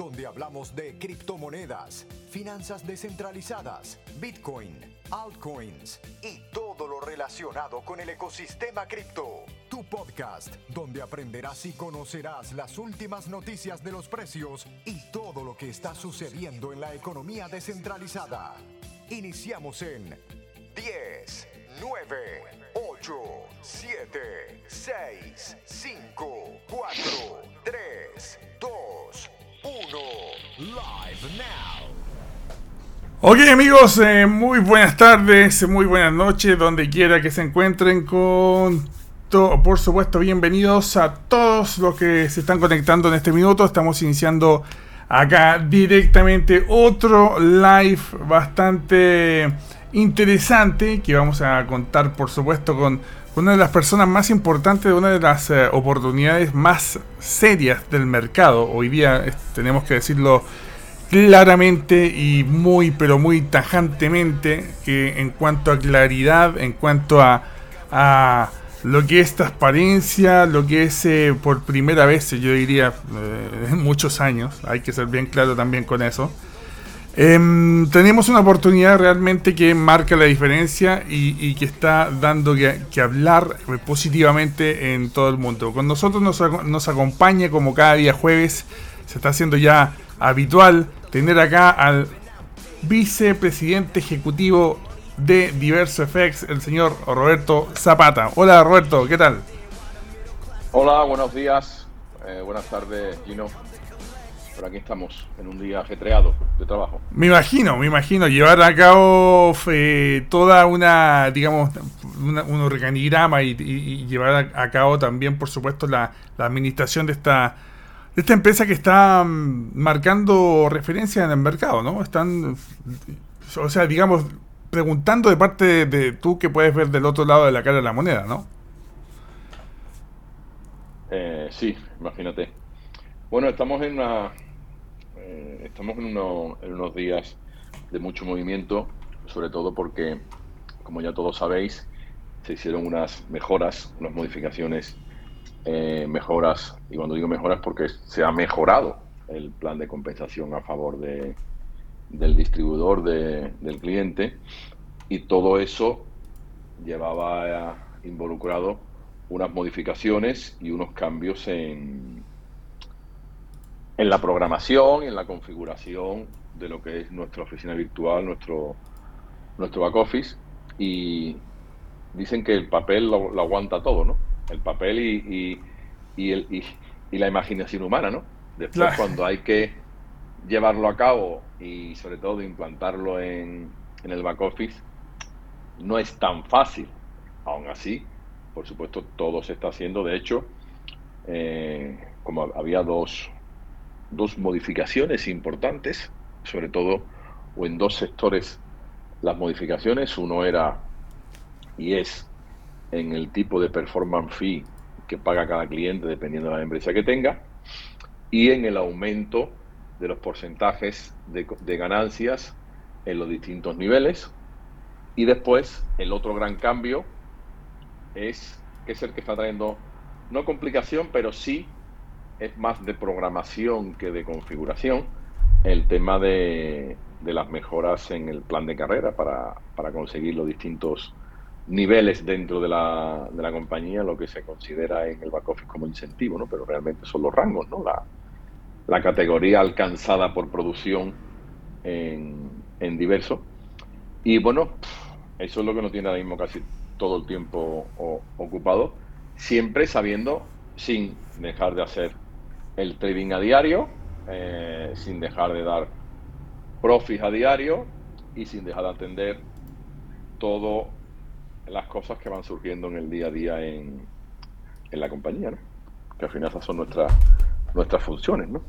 donde hablamos de criptomonedas finanzas descentralizadas, Bitcoin, altcoins y todo lo relacionado con el ecosistema cripto. Tu podcast, donde aprenderás y conocerás las últimas noticias de los precios y todo lo que está sucediendo en la economía descentralizada. Iniciamos en 10, 9, 8, 7, 6, 5, 4, 3, 2, 1. Live now. Ok amigos, eh, muy buenas tardes, muy buenas noches, donde quiera que se encuentren con... por supuesto, bienvenidos a todos los que se están conectando en este minuto. Estamos iniciando acá directamente otro live bastante interesante que vamos a contar, por supuesto, con una de las personas más importantes, de una de las eh, oportunidades más serias del mercado. Hoy día tenemos que decirlo claramente y muy, pero muy tajantemente que en cuanto a claridad, en cuanto a, a lo que es transparencia, lo que es eh, por primera vez, yo diría, eh, en muchos años, hay que ser bien claro también con eso. Em, tenemos una oportunidad realmente que marca la diferencia y, que está dando que, hablar positivamente en todo el mundo. Con nosotros nos, nos acompaña como cada día jueves, se está haciendo ya habitual tener acá al vicepresidente ejecutivo de Diverso FX, el señor Roberto Zapata. Hola Roberto, ¿qué tal? Hola, buenos días, eh, buenas tardes Gino. Por aquí estamos, en un día ajetreado de trabajo. Me imagino, me imagino, llevar a cabo eh, toda una, digamos, un organigrama y, llevar a, cabo también, por supuesto, la administración de esta esta empresa que está mm, marcando referencia en el mercado, ¿no? Están, o sea, digamos, preguntando de parte de, tú que puedes ver del otro lado de la cara de la moneda, ¿no? Eh, sí, imagínate. Bueno, estamos en una, eh, estamos en, unos días de mucho movimiento, sobre todo porque, como ya todos sabéis, se hicieron unas mejoras, unas modificaciones eh, mejoras, y cuando digo mejoras porque se ha mejorado el plan de compensación a favor de, del distribuidor, del cliente, y todo eso llevaba involucrado unas modificaciones y unos cambios en, en la programación y en la configuración de lo que es nuestra oficina virtual, nuestro, nuestro back office, y dicen que el papel lo aguanta todo, ¿no? el papel y, y, el, y, la imaginación humana, ¿no? Después cuando hay que llevarlo a cabo y sobre todo implantarlo en, en el back office, no es tan fácil. Aún así, por supuesto, todo se está haciendo. De hecho, eh, como había dos, dos modificaciones importantes, sobre todo, o en dos sectores las modificaciones, uno era y es en el tipo de performance fee que paga cada cliente dependiendo de la empresa que tenga y en el aumento de los porcentajes de, ganancias en los distintos niveles. Y después el otro gran cambio es que es el que está trayendo no complicación, pero sí es más de programación que de configuración, el tema de, de las mejoras en el plan de carrera para, para conseguir los distintos niveles dentro de la, de la compañía, lo que se considera en el back office como incentivo, ¿no? Pero realmente son los rangos, ¿no? La, la categoría alcanzada por producción en, en diverso. Y bueno, eso es lo que no tiene ahora mismo casi todo el tiempo ocupado, siempre sabiendo, sin dejar de hacer el trading a diario, eh, sin dejar de dar profits a diario y sin dejar de atender todas las cosas que van surgiendo en el día a día en, en la compañía, ¿no? que al final esas son nuestras nuestras funciones, ¿no?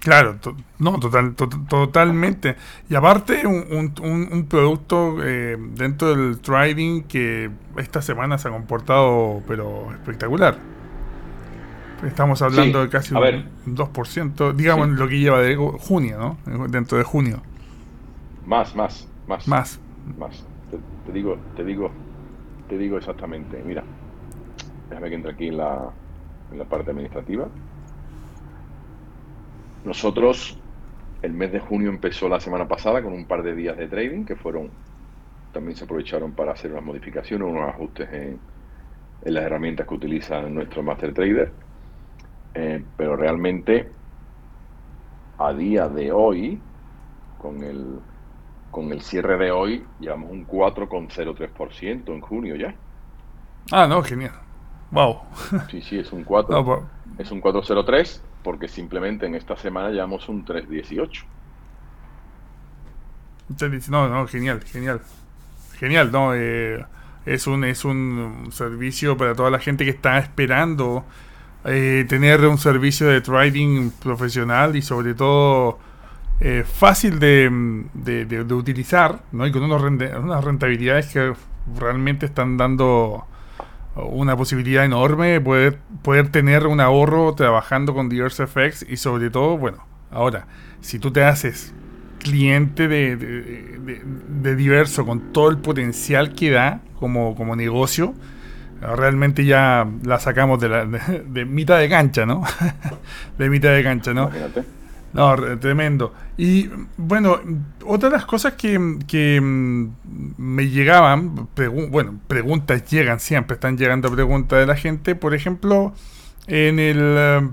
Claro, no, total, totalmente. Y aparte, un, un, un producto eh, dentro del trading que esta semana se ha comportado, pero espectacular. Estamos hablando de casi un, 2%, digamos, lo que lleva de junio, ¿no? Dentro de junio. Más, más, más. Más. Más. Te, digo, te digo, te digo exactamente. Mira, déjame que entre aquí en la, en la parte administrativa. Nosotros, el mes de junio empezó la semana pasada con un par de días de trading que fueron, también se aprovecharon para hacer unas modificaciones, unos ajustes en, las herramientas que utiliza nuestro Master Trader. Eh, pero realmente, a día de hoy, con el, con el cierre de hoy, llevamos un 4,03% en junio ya. Ah, no, genial. Wow. Sí, sí, es un 4. Es un 403 porque simplemente en esta semana llevamos un 318. No, no, genial, genial. Genial, ¿no? Eh, es, un, es un servicio para toda la gente que está esperando eh, tener un servicio de trading profesional y sobre todo eh, fácil de, de, utilizar, ¿no? Y con unos unas rentabilidades que realmente están dando una posibilidad enorme de poder, poder tener un ahorro trabajando con Diverse FX y sobre todo, bueno, ahora, si tú te haces cliente de, de, Diverso con todo el potencial que da como, como negocio, realmente ya la sacamos de, la, de, mitad de cancha, ¿no? de mitad de cancha, ¿no? No, tremendo. Y bueno, otra de las cosas que, mm, me llegaban, bueno, preguntas llegan siempre, están llegando preguntas de la gente, por ejemplo, en el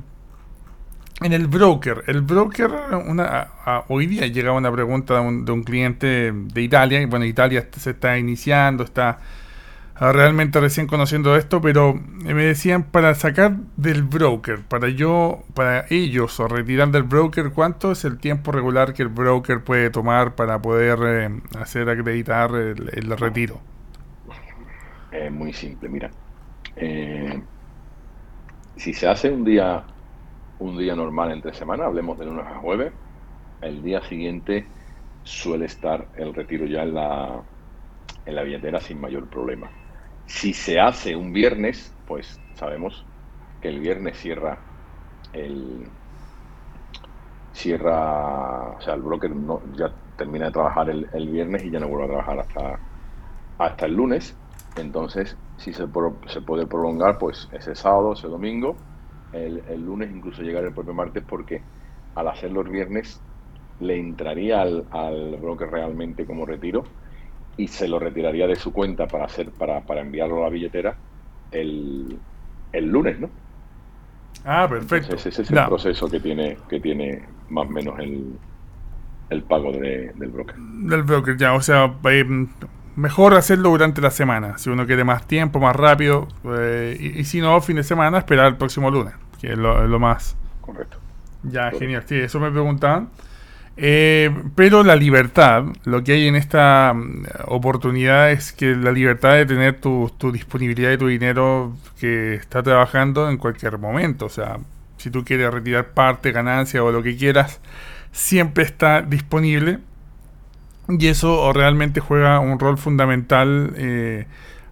en el broker. El broker, una, hoy día llegaba una pregunta de un, de un cliente de Italia, y bueno, Italia se está iniciando, está realmente recién conociendo esto, pero me decían para sacar del broker, para yo, para ellos o retirar del broker, ¿cuánto es el tiempo regular que el broker puede tomar para poder eh, hacer acreditar el, retiro? Es muy simple, mira. Eh, si se hace un día un día normal entre semana, hablemos de lunes a jueves, el día siguiente suele estar el retiro ya en la, en la billetera sin mayor problema. Si se hace un viernes, pues sabemos que el viernes cierra el cierra, o sea, el broker ya termina de trabajar el, viernes y ya no vuelve a trabajar hasta, hasta el lunes. Entonces, si se, puede prolongar, pues ese sábado, ese domingo, el, lunes, incluso llegar el propio martes, porque al hacerlo el viernes le entraría al, al broker realmente como retiro y se lo retiraría de su cuenta para hacer para, para enviarlo a la billetera el, el lunes, ¿no? Ah, perfecto. ese es el proceso que tiene, que tiene más o menos el, el pago del broker. Del broker, ya, o sea, eh, mejor hacerlo durante la semana, si uno quiere más tiempo, más rápido, eh, y, si no, fin de semana, esperar el próximo lunes, que es lo, lo más... Correcto. Ya, genial, sí, eso me preguntaban. Eh, pero la libertad, lo que hay en esta mm, oportunidad es que la libertad de tener tu, disponibilidad de tu dinero que está trabajando en cualquier momento. O sea, si tú quieres retirar parte, ganancia o lo que quieras, siempre está disponible. Y eso realmente juega un rol fundamental eh,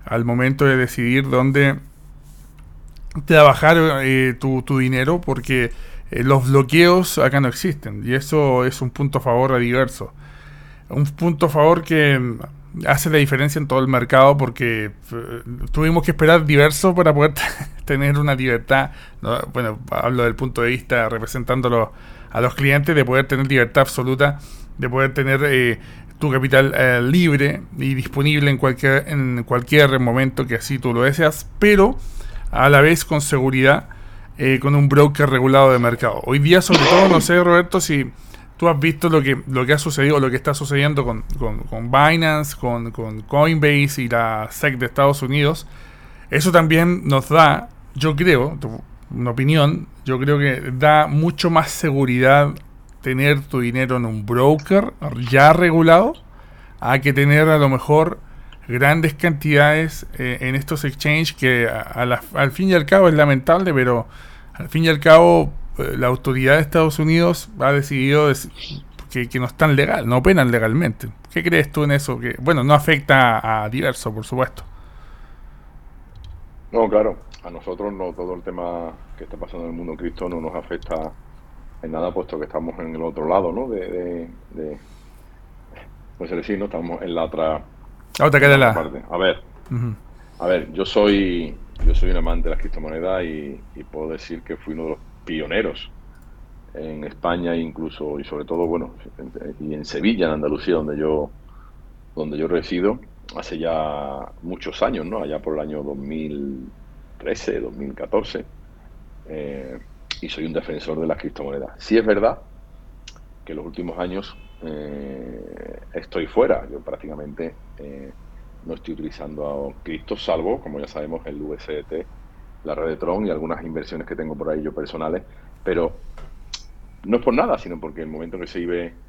al momento de decidir dónde trabajar eh, tu, tu, dinero, porque eh, los bloqueos acá no existen, y eso es un punto a favor a diverso. Un punto a favor que hace la diferencia en todo el mercado porque eh, tuvimos que esperar diverso para poder tener una libertad, bueno, hablo del punto de vista representándolo a los clientes, de poder tener libertad absoluta, de poder tener eh, tu capital libre y disponible en cualquier, en cualquier momento que así tú lo deseas, pero a la vez con seguridad, con un broker regulado de mercado. Hoy día sobre todo, no sé Roberto si tú has visto lo que, lo que ha sucedido, lo que está sucediendo con, con, Binance, con, con, Coinbase y la SEC de Estados Unidos, eso también nos da, yo creo, una opinión, yo creo que da mucho más seguridad tener tu dinero en un broker ya regulado a que tener a lo mejor grandes cantidades eh, en estos exchanges que al fin y al cabo es lamentable, pero al fin y al cabo eh, la autoridad de Estados Unidos ha decidido que, no están legal, no operan legalmente. ¿Qué crees tú en eso? Que bueno, no afecta a diverso, por supuesto. No, claro, a nosotros no todo el tema que está pasando en el mundo cripto no nos afecta en nada, puesto que estamos en el otro lado, ¿no? De, de, pues decir, ¿no? Estamos en la otra, otra parte. A ver, a ver, yo soy yo soy un amante de las criptomonedas y, y puedo decir que fui uno de los pioneros en España incluso y sobre todo bueno y en Sevilla en Andalucía donde yo donde yo resido hace ya muchos años no allá por el año 2013 2014 eh, y soy un defensor de las criptomonedas. Sí es verdad que en los últimos años eh, estoy fuera. Yo prácticamente eh, no estoy utilizando cripto salvo como ya sabemos el USDT la red de Tron y algunas inversiones que tengo por ahí yo personales, pero no es por nada, sino porque el momento que se vive,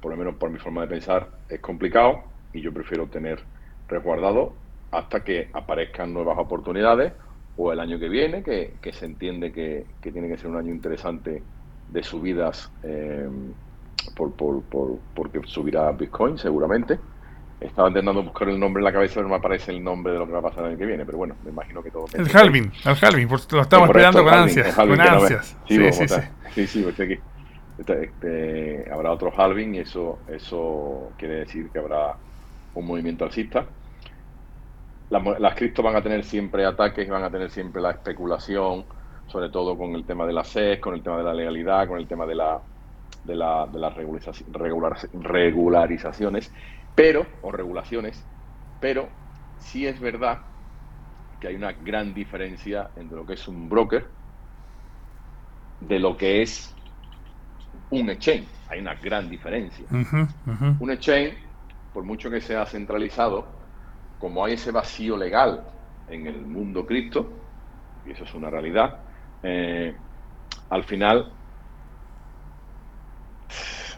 por lo menos por mi forma de pensar, es complicado y yo prefiero tener resguardado hasta que aparezcan nuevas oportunidades o el año que viene, que, se entiende que, tiene que ser un año interesante de subidas eh, por, por, por, porque subirá Bitcoin seguramente estaba intentando buscar el nombre en la cabeza, pero no me aparece el nombre de lo que va a pasar el año que viene. Pero bueno, me imagino que todo. El Halvin, el Halvin, lo estamos esperando con ansias. con ansias. Sí, sí, sí, sí. sí, pues aquí. Este, este, habrá otro halving y eso, eso quiere decir que habrá un movimiento alcista. Las, las criptos van a tener siempre ataques y van a tener siempre la especulación, sobre todo con el tema de la SEC, con el tema de la legalidad, con el tema de la de, la, de las regularizaciones pero, o regulaciones, pero sí es verdad que hay una gran diferencia entre lo que es un broker de lo que es un exchange. Hay una gran diferencia. Un exchange, por mucho que sea centralizado, como hay ese vacío legal en el mundo cripto, y eso es una realidad, eh, al final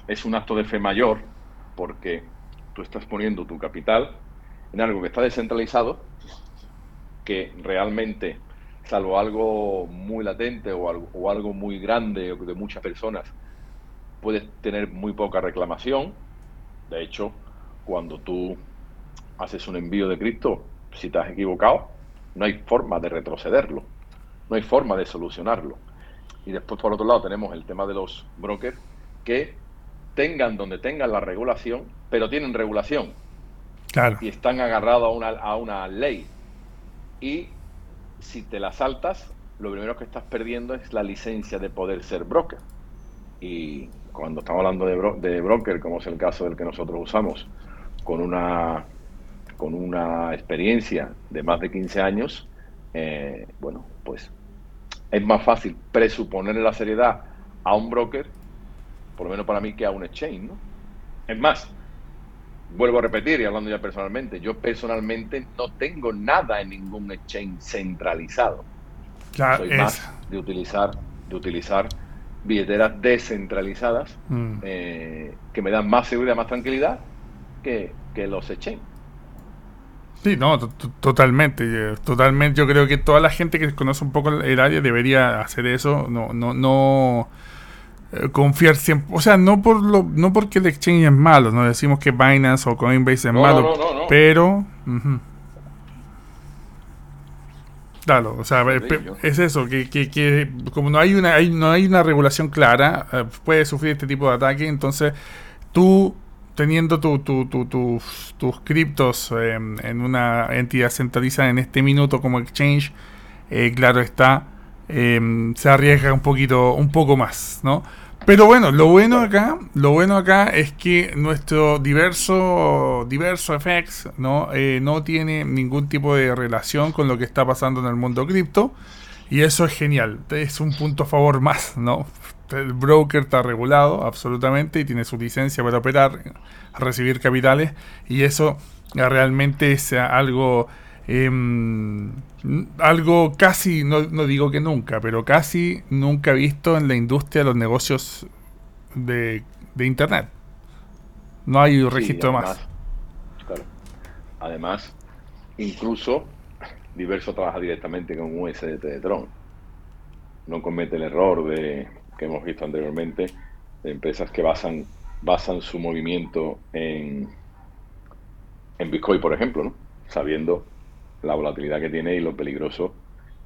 es un acto de fe mayor porque tú estás poniendo tu capital en algo que está descentralizado, que realmente, salvo algo muy latente o algo, o algo muy grande de muchas personas, puedes tener muy poca reclamación. De hecho, cuando tú haces un envío de cripto, si te has equivocado, no hay forma de retrocederlo, no hay forma de solucionarlo. Y después, por otro lado, tenemos el tema de los brokers que tengan donde tengan la regulación, pero tienen regulación. Claro. Y están agarrados a una, a una ley. Y si te la saltas, lo primero que estás perdiendo es la licencia de poder ser broker. Y cuando estamos hablando de, de broker, como es el caso del que nosotros usamos, con una, con una experiencia de más de 15 años, eh, bueno, pues es más fácil presuponer la seriedad a un broker por lo menos para mí, que a un exchange, ¿no? Es más, vuelvo a repetir y hablando ya personalmente, yo personalmente no tengo nada en ningún exchange centralizado. Claro, Soy más de utilizar, de utilizar billeteras descentralizadas mm. eh, que me dan más seguridad, más tranquilidad que, que los exchanges. Sí, no, totalmente, eh, totalmente. Yo creo que toda la gente que conoce un poco el área debería hacer eso. No, no, no confiar siempre, o sea, no por lo, no porque el exchange es malo, no decimos que Binance o Coinbase es malo, pero Claro, o sea, es eso, que, que, que, como no hay una hay, no hay una regulación clara, eh, puede sufrir este tipo de ataque, entonces tú teniendo tu, tu, tus, tus criptos em, en una entidad centralizada en este minuto como exchange, eh, claro está, em, se arriesga un poquito, un poco más, ¿no? Pero bueno, lo bueno acá, lo bueno acá es que nuestro diverso, diverso FX ¿no? Eh, no tiene ningún tipo de relación con lo que está pasando en el mundo cripto. Y eso es genial. Es un punto a favor más, ¿no? El broker está regulado absolutamente y tiene su licencia para operar, recibir capitales. Y eso realmente es algo Em, algo casi, no, digo que nunca, pero casi nunca visto en la industria de los negocios de, Internet. No hay registro más. Además, incluso Diverso trabaja directamente con USDT de Tron. No comete el error de que hemos visto anteriormente de empresas que basan, basan su movimiento en, en Bitcoin, por ejemplo, ¿no? sabiendo la volatilidad que tiene y lo peligroso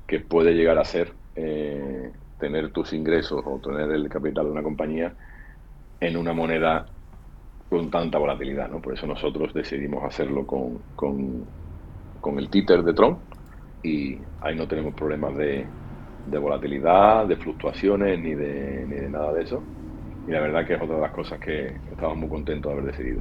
que puede llegar a ser eh, tener tus ingresos o tener el capital de una compañía en una moneda con tanta volatilidad. ¿no? Por eso nosotros decidimos hacerlo con, con, el títer de Tron y ahí no tenemos problemas de, de volatilidad, de fluctuaciones ni de, ni de nada de eso. Y la verdad que es otra de las cosas que estamos muy contentos de haber decidido.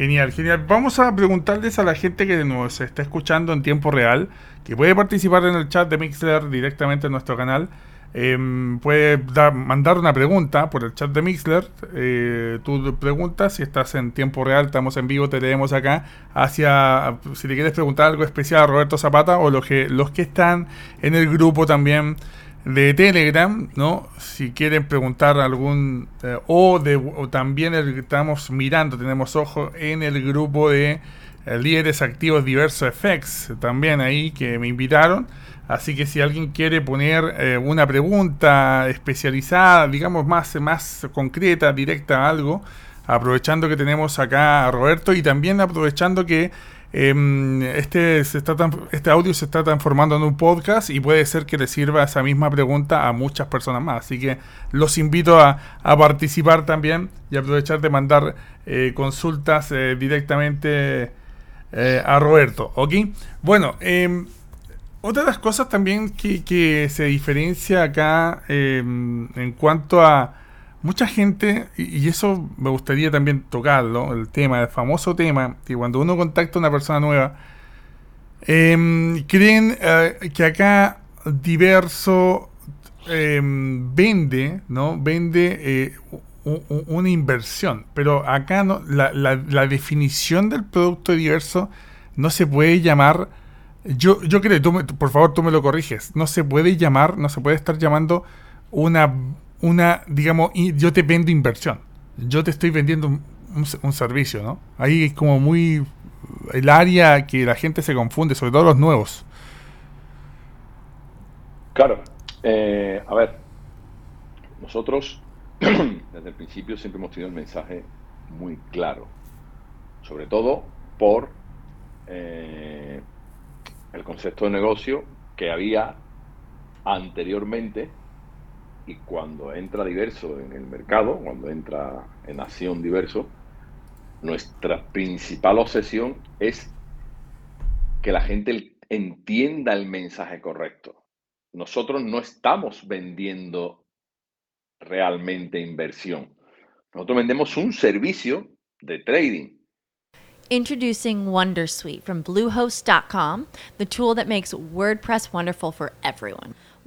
Genial, genial. Vamos a preguntarles a la gente que nos está escuchando en tiempo real, que puede participar en el chat de Mixler directamente en nuestro canal. Em, puede mandar una pregunta por el chat de Mixler. Eh, tú preguntas si estás en tiempo real, estamos en vivo, te leemos acá. Hacia, si le quieres preguntar algo especial a Roberto Zapata o los que, los que están en el grupo también de Telegram, ¿no? Si quieren preguntar algún eh, o de o también el, estamos mirando, tenemos ojo en el grupo de eh, líderes activos diversos FX, también ahí que me invitaron. Así que si alguien quiere poner eh, una pregunta especializada, digamos más, más concreta, directa a algo, aprovechando que tenemos acá a Roberto y también aprovechando que Em, este, se está este audio se está transformando en un podcast y puede ser que le sirva esa misma pregunta a muchas personas más. Así que los invito a, participar también y aprovechar de mandar eh, consultas eh, directamente eh, a Roberto. ¿Ok? Bueno, em, otra de las cosas también que, que se diferencia acá em, en cuanto a mucha gente, y, eso me gustaría también tocarlo, el tema, el famoso tema, que cuando uno contacta a una persona nueva, em, creen eh, que acá diverso em, vende, ¿no? Vende eh, una inversión, pero acá no, la, la, definición del producto diverso no se puede llamar, yo, yo creo, por favor tú me lo corriges, no se puede llamar, no se puede estar llamando una una, digamos, yo te vendo inversión. Yo te estoy vendiendo un, servicio, ¿no? Ahí es como muy el área que la gente se confunde, sobre todo los nuevos. Claro. Eh, a ver, nosotros desde el principio siempre hemos tenido el mensaje muy claro, sobre todo por eh, el concepto de negocio que había anteriormente y cuando entra diverso en el mercado, cuando entra en acción diverso, nuestra principal obsesión es que la gente entienda el mensaje correcto. Nosotros no estamos vendiendo realmente inversión. Nosotros vendemos un servicio de trading. Introducing Wondersuite from Bluehost.com, the tool that makes WordPress wonderful for everyone.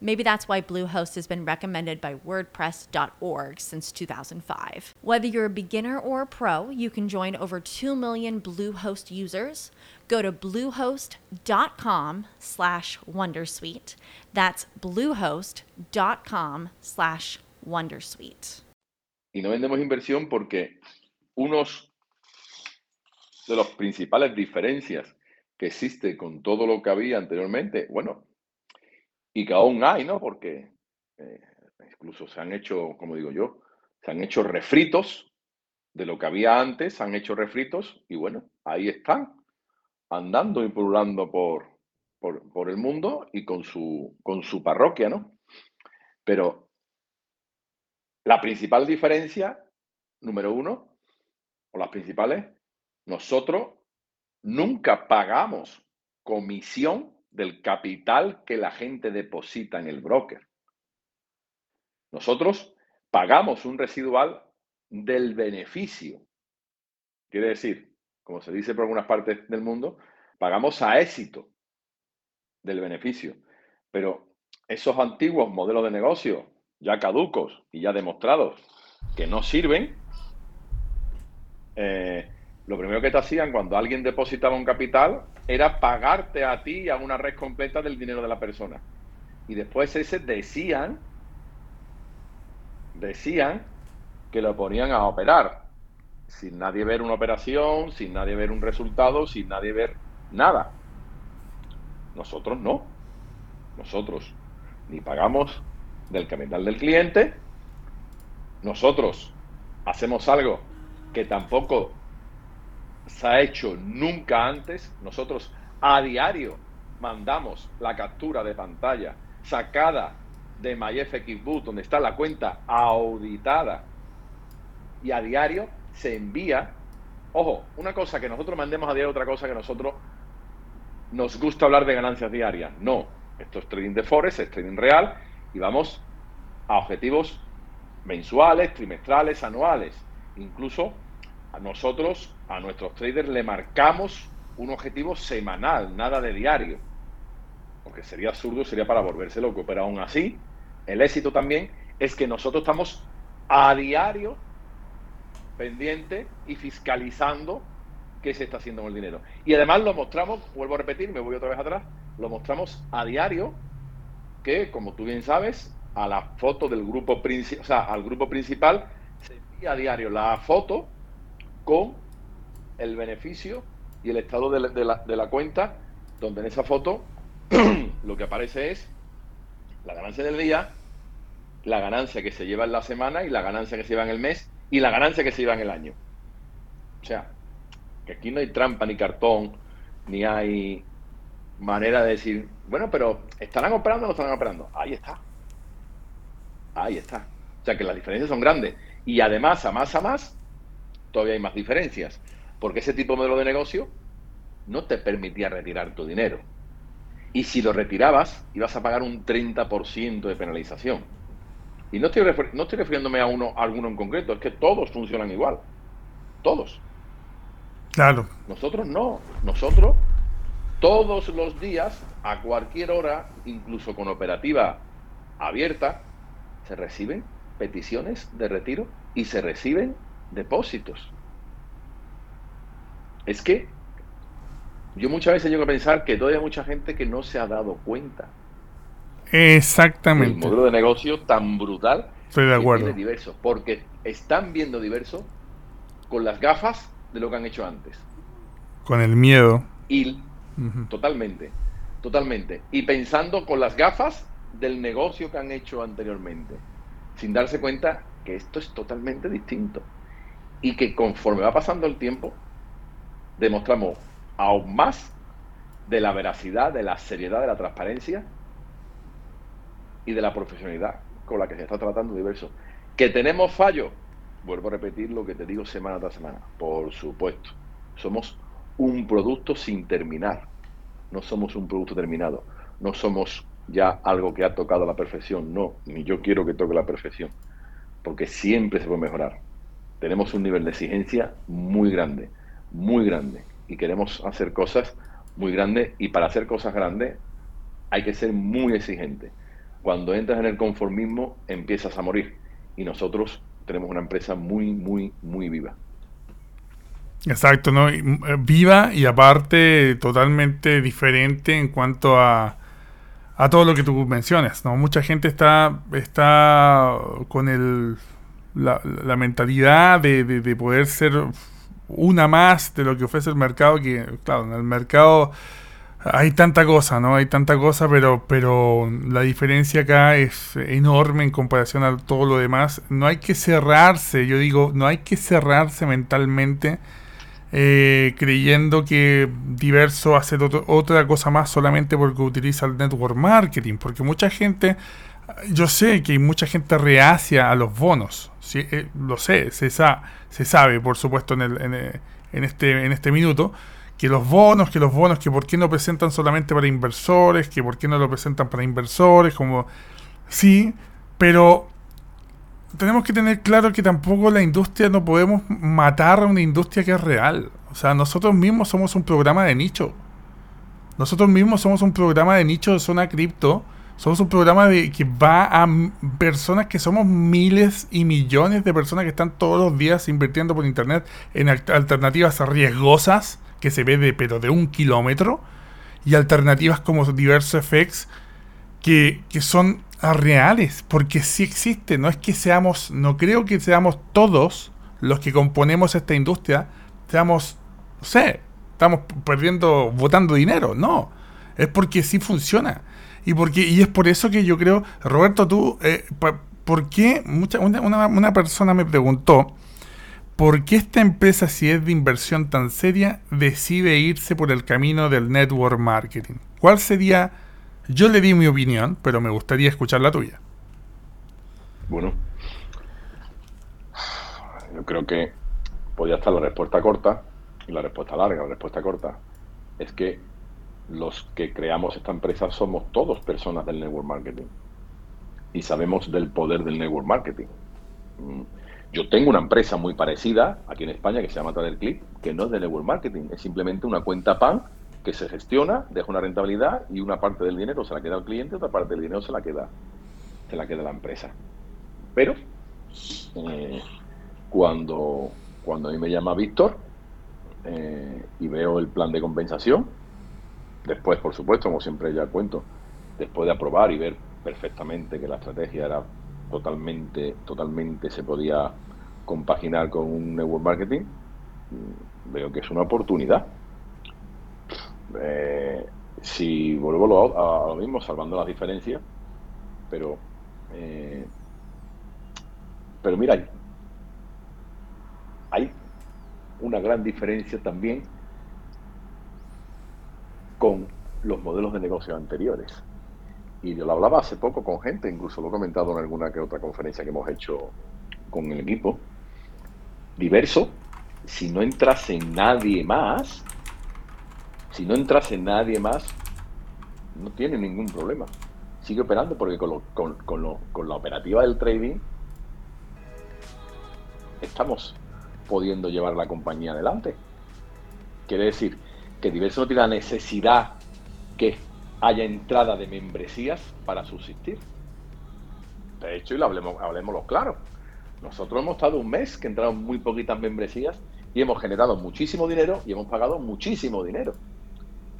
Maybe that's why Bluehost has been recommended by WordPress.org since 2005. Whether you're a beginner or a pro, you can join over 2 million Bluehost users. Go to bluehost.com slash Wondersuite. That's bluehost.com slash Wondersuite. Y no vendemos inversión porque unos de las principales diferencias que existe con todo lo que había anteriormente, bueno, y que aún hay, ¿no? Porque eh, incluso se han hecho, como digo yo, se han hecho refritos de lo que había antes, se han hecho refritos y bueno, ahí están, andando y pululando por, por, por el mundo y con su, con su parroquia, ¿no? Pero la principal diferencia, número uno, o las principales, nosotros nunca pagamos comisión del capital que la gente deposita en el broker. Nosotros pagamos un residual del beneficio. Quiere decir, como se dice por algunas partes del mundo, pagamos a éxito del beneficio. Pero esos antiguos modelos de negocio, ya caducos y ya demostrados, que no sirven, eh, lo primero que te hacían cuando alguien depositaba un capital era pagarte a ti a una red completa del dinero de la persona. Y después ese decían, decían que lo ponían a operar, sin nadie ver una operación, sin nadie ver un resultado, sin nadie ver nada. Nosotros no. Nosotros ni pagamos del capital del cliente, nosotros hacemos algo que tampoco se ha hecho nunca antes. Nosotros a diario mandamos la captura de pantalla sacada de MyFXBoot, donde está la cuenta auditada, y a diario se envía. Ojo, una cosa que nosotros mandemos a diario, otra cosa que nosotros nos gusta hablar de ganancias diarias. No, esto es trading de Forex, es trading real, y vamos a objetivos mensuales, trimestrales, anuales. Incluso a nosotros, a nuestros traders, le marcamos un objetivo semanal, nada de diario. Porque sería absurdo, sería para volverse loco. Pero aún así, el éxito también es que nosotros estamos a diario pendiente y fiscalizando qué se está haciendo con el dinero. Y además lo mostramos, vuelvo a repetir, me voy otra vez atrás, lo mostramos a diario que, como tú bien sabes, a la foto del grupo principal, o sea, al grupo principal se envía a diario la foto con el beneficio y el estado de la, cuenta, donde en esa foto lo que aparece es la ganancia del día, la ganancia que se lleva en la semana y la ganancia que se lleva en el mes y la ganancia que se lleva en el año. O sea, que aquí no hay trampa ni cartón, ni hay manera de decir, bueno, pero ¿estarán operando o no estarán operando? Ahí está. Ahí está. O sea que las diferencias son grandes. Y además, a más a más, todavía hay más diferencias, porque ese tipo de modelo de negocio no te permitía retirar tu dinero. Y si lo retirabas, ibas a pagar un 30% de penalización. Y no estoy, no estoy refiriéndome a uno a alguno en concreto, es que todos funcionan igual. Todos. Claro. Nosotros no. Nosotros todos los días, a cualquier hora, incluso con operativa abierta, se reciben peticiones de retiro y se reciben depósitos. Es que yo muchas veces llego a pensar que todavía hay mucha gente que no se ha dado cuenta. Exactamente. El modelo de negocio tan brutal. Estoy de acuerdo. diverso, porque están viendo diverso con las gafas de lo que han hecho antes. Con el miedo. Y totalmente, totalmente. Y pensando con las gafas del negocio que han hecho anteriormente, sin darse cuenta que esto es totalmente distinto y que conforme va pasando el tiempo, demostramos aún más de la veracidad, de la seriedad, de la transparencia y de la profesionalidad con la que se está tratando diverso. ¿Que tenemos fallos? Vuelvo a repetir lo que te digo semana tras semana. Por supuesto. Somos un producto sin terminar. No somos un producto terminado. No somos ya algo que ha tocado la perfección. No, ni yo quiero que toque la perfección. Porque siempre se puede mejorar tenemos un nivel de exigencia muy grande, muy grande, y queremos hacer cosas muy grande y para hacer cosas grandes hay que ser muy exigente. Cuando entras en el conformismo empiezas a morir y nosotros tenemos una empresa muy, muy, muy viva. Exacto, ¿no? Eh, viva y aparte totalmente diferente en cuanto a, a todo lo que tú mencionas, ¿no? Mucha gente está, está con el, la, mentalidad de, de, poder ser una más de lo que ofrece el mercado, que claro, en el mercado hay tanta cosa, ¿no? Hay tanta cosa, pero, pero la diferencia acá es enorme en comparación a todo lo demás. No hay que cerrarse, yo digo, no hay que cerrarse mentalmente eh, creyendo que Diverso hace otra cosa más solamente porque utiliza el network marketing, porque mucha gente, yo sé que hay mucha gente reacia a los bonos, ¿sí? Eh, lo sé, se, se sabe, por supuesto, en, el, en, en, este, en este minuto, que los bonos, que los bonos, que por qué no presentan solamente para inversores, que por qué no lo presentan para inversores, como sí, pero tenemos que tener claro que tampoco la industria no podemos matar a una industria que es real. O sea, nosotros mismos somos un programa de nicho. Nosotros mismos somos un programa de nicho de zona cripto. Somos un programa de, que va a personas que somos miles y millones de personas que están todos los días invirtiendo por internet en alternativas riesgosas que se ve de pero de un kilómetro y alternativas como diversos FX que, que son reales, porque sí existe, no es que seamos, no creo que seamos todos los que componemos esta industria, seamos, no sé, estamos perdiendo, votando dinero, no, es porque sí funciona. Y, porque, y es por eso que yo creo, Roberto, tú, eh, ¿por qué? Mucha, una, una persona me preguntó, ¿por qué esta empresa, si es de inversión tan seria, decide irse por el camino del network marketing? ¿Cuál sería yo le di mi opinión, pero me gustaría escuchar la tuya. Bueno, yo creo que podría estar la respuesta corta y la respuesta larga. La respuesta corta es que los que creamos esta empresa somos todos personas del network marketing y sabemos del poder del network marketing. Mm, yo tengo una empresa muy parecida aquí en España que se llama Clip, que no es de network marketing, es simplemente una cuenta PAN que se gestiona, deja una rentabilidad y una parte del dinero se la queda al cliente, otra parte del dinero se la queda, se la queda la empresa. Pero eh, cuando, cuando a mí me llama Víctor eh, y veo el plan de compensación, después, por supuesto, como siempre ya cuento, después de aprobar y ver perfectamente que la estrategia era totalmente, totalmente se podía compaginar con un network marketing, mm, veo que es una oportunidad. Eh, si vuelvo a, lo mismo, salvando las diferencias, pero, eh, pero mira, hay una gran diferencia también con los modelos de negocio anteriores. Y yo lo hablaba hace poco con gente, incluso lo he comentado en alguna que otra conferencia que hemos hecho con el equipo. Diverso, si no entrase nadie más, si no entrase nadie más, no tiene ningún problema. Sigue operando porque con, con, la operativa del trading estamos pudiendo llevar la compañía adelante. Quiere decir que Diverso no tiene la necesidad que haya entrada de membresías para subsistir. De hecho, y lo hablemos, hablemoslo claro. Nosotros hemos estado un mes que entraron muy poquitas membresías y hemos generado muchísimo dinero y hemos pagado muchísimo dinero.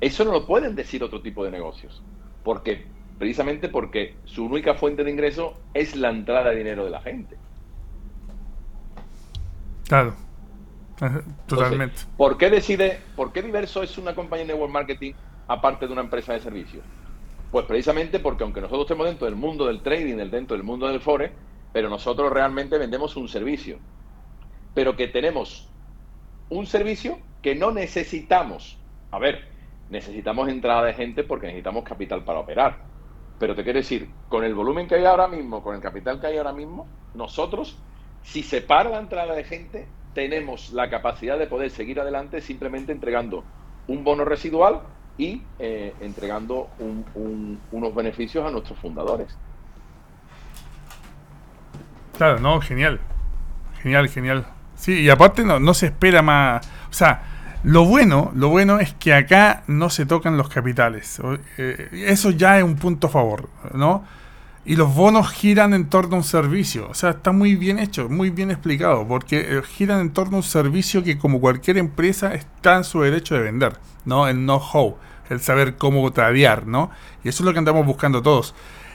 Eso no lo pueden decir otro tipo de negocios. porque Precisamente porque su única fuente de ingreso es la entrada de dinero de la gente. Claro. Totalmente. ¿Por qué decide, por qué Diverso es una compañía de network marketing aparte de una empresa de servicios? Pues precisamente porque aunque nosotros estemos dentro del mundo del trading, dentro del mundo del forex, pero nosotros realmente vendemos un servicio. Pero que tenemos un servicio que no necesitamos. A ver, necesitamos entrada de gente porque necesitamos capital para operar. Pero te quiero decir, con el volumen que hay ahora mismo, con el capital que hay ahora mismo, nosotros, si se para la entrada de gente, tenemos la capacidad de poder seguir adelante simplemente entregando un bono residual y eh, entregando unos beneficios a nuestros fundadores. Claro, no, genial. Genial, genial. Sí, y aparte no, no se espera más. O sea, Lo bueno, lo bueno es que acá no se tocan los capitales. Eh, eso ya es un punto a favor, ¿no? Y los bonos giran en torno a un servicio. O sea, está muy bien hecho, muy bien explicado, porque eh, giran en torno a un servicio que como cualquier empresa está en su derecho de vender, ¿no? El know-how, el saber cómo tradear, ¿no? Y eso es lo que andamos buscando todos.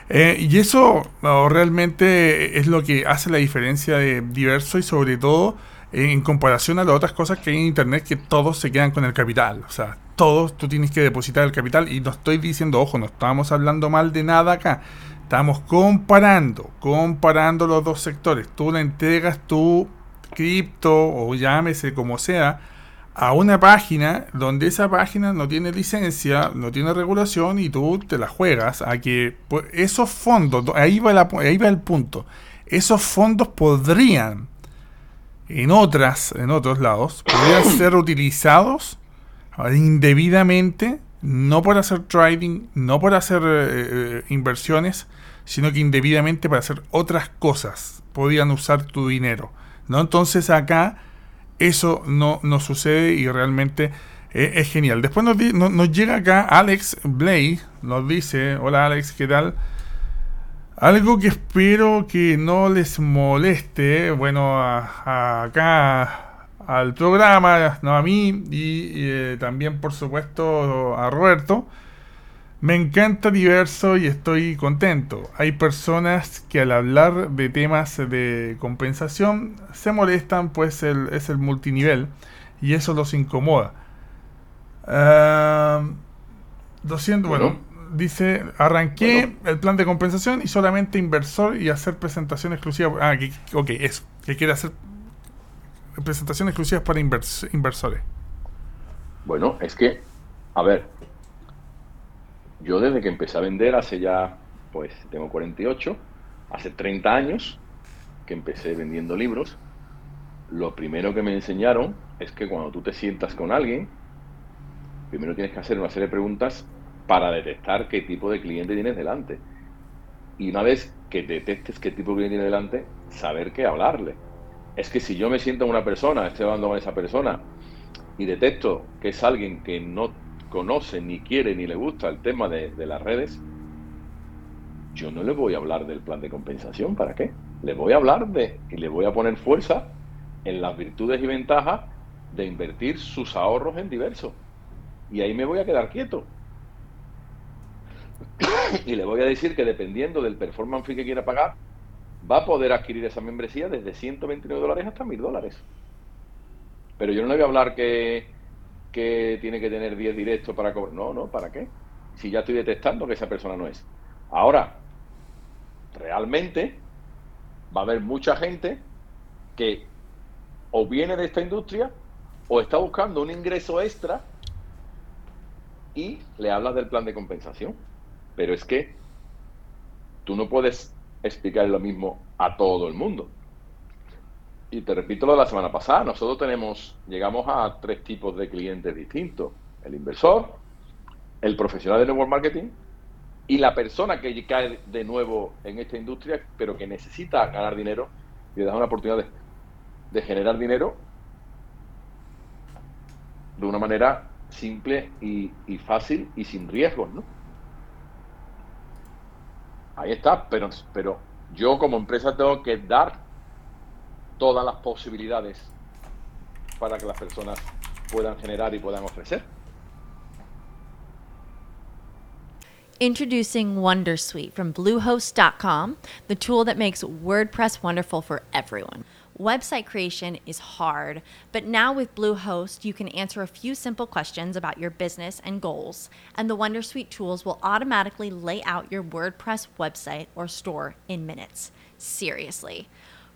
Eh, y eso realmente es lo que hace la diferencia de diverso y sobre todo en comparación a las otras cosas que hay en Internet que todos se quedan con el capital. O sea, todos tú tienes que depositar el capital y no estoy diciendo, ojo, no estamos hablando mal de nada acá. Estamos comparando, comparando los dos sectores. Tú le entregas tu cripto o llámese como sea a una página donde esa página no tiene licencia, no tiene regulación y tú te la juegas a que pues, esos fondos, ahí va, ahí va el punto, esos fondos podrían en otras, en otros lados, podrían ser utilizados indebidamente, no por hacer trading, no por hacer eh, eh, inversiones, sino que indebidamente para hacer otras cosas. Podían usar tu dinero. ¿no? Entonces acá eso no, no sucede y realmente eh, es genial. Después nos, nos, llega acá Alex Blay, nos dice, hola Alex, ¿qué tal? Algo que espero que no les moleste, bueno, acá al programa, no a mí y, eh, también por supuesto a Roberto. Me encanta diverso y estoy contento. Hay personas que al hablar de temas de compensación se molestan pues es el multinivel y eso los incomoda. 200, ah, bueno dice, arranqué el plan de compensación y solamente inversor y hacer presentación exclusiva. Ah, que, ok, eso. Que quiere hacer presentación exclusivas para inversores. Bueno, es que, a ver, yo desde que empecé a vender hace ya, pues tengo 48, hace 30 años que empecé vendiendo libros, lo primero que me enseñaron es que cuando tú te sientas con alguien, primero tienes que hacer una serie de preguntas para detectar qué tipo de cliente tienes delante. Y una vez que detectes qué tipo de cliente tienes delante, saber qué hablarle. Es que si yo me siento en una persona, estoy hablando con esa persona y detecto que es alguien que no conoce, ni quiere, ni le gusta el tema de, las redes, yo no le voy a hablar del plan de compensación. ¿Para qué? Le voy a hablar de y le voy a poner fuerza en las virtudes y ventajas de invertir sus ahorros en diversos. Y ahí me voy a quedar quieto y le voy a decir que dependiendo del performance fee que quiera pagar, va a poder adquirir esa membresía desde 129 dólares hasta 1000 dólares. Pero yo no le voy a hablar que, que tiene que tener 10 directos para cobrar. No, no, ¿para qué? Si ya estoy detectando que esa persona no es. Ahora, realmente va a haber mucha gente que o viene de esta industria o está buscando un ingreso extra y le hablas del plan de compensación. Pero es que tú no puedes explicar lo mismo a todo el mundo. Y te repito lo de la semana pasada, nosotros tenemos, llegamos a tres tipos de clientes distintos. El inversor, el profesional de network marketing y la persona que cae de nuevo en esta industria, pero que necesita ganar dinero y le da una oportunidad de, generar dinero de una manera simple y, y fácil y sin riesgos, ¿no? Ahí está, pero, pero yo como empresa tengo que dar todas las posibilidades para que las personas puedan generar y puedan ofrecer. Introducing Wondersuite from Bluehost.com, the tool that makes WordPress wonderful for everyone. Website creation is hard, but now with Bluehost, you can answer a few simple questions about your business and goals, and the Wondersuite tools will automatically lay out your WordPress website or store in minutes. Seriously.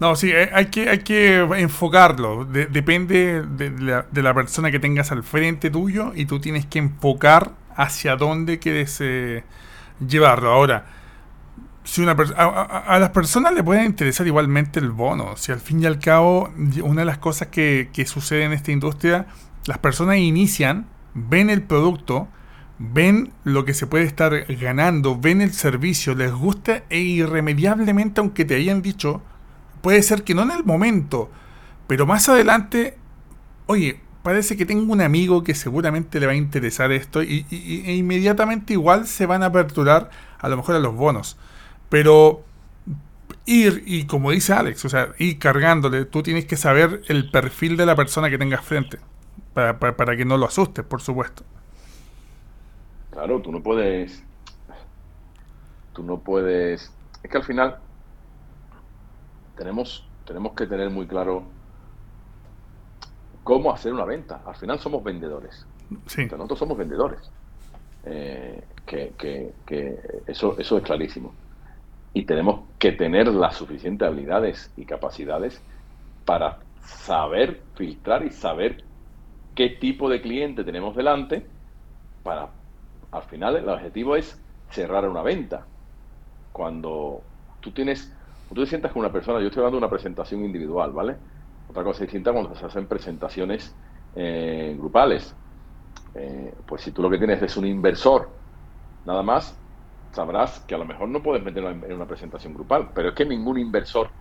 No, sí, eh, hay que, hay que enfocarlo. De- depende de la, de la persona que tengas al frente tuyo y tú tienes que enfocar hacia dónde quieres eh, llevarlo. Ahora, si una a, a- las personas le puede interesar igualmente el bono. Si al fin y al cabo, una de las cosas que, que sucede en esta industria, las personas inician, ven el producto, ven lo que se puede estar ganando, ven el servicio, les gusta e irremediablemente, aunque te hayan dicho, puede ser que no en el momento, pero más adelante, oye, parece que tengo un amigo que seguramente le va a interesar esto y, e inmediatamente igual se van a aperturar a lo mejor a los bonos. Pero ir, y como dice Alex, o sea, ir cargándole, tú tienes que saber el perfil de la persona que tengas frente, para, para- para que no lo asustes, por supuesto. Claro, tú no puedes. Tú no puedes. Es que al final tenemos, tenemos que tener muy claro cómo hacer una venta. Al final somos vendedores. Sí, nosotros somos vendedores. Eh, que, que- que eso, eso es clarísimo. Y tenemos que tener las suficientes habilidades y capacidades para saber filtrar y saber qué tipo de cliente tenemos delante para, al final, el objetivo es cerrar una venta. Cuando tú tienes, tú te sientas con una persona, yo estoy hablando de una presentación individual, ¿vale? Otra cosa distinta cuando se hacen presentaciones eh, grupales. Eh, pues si tú lo que tienes es un inversor, nada más, sabrás que a lo mejor no puedes meterlo en en una presentación grupal, pero es que ningún inversor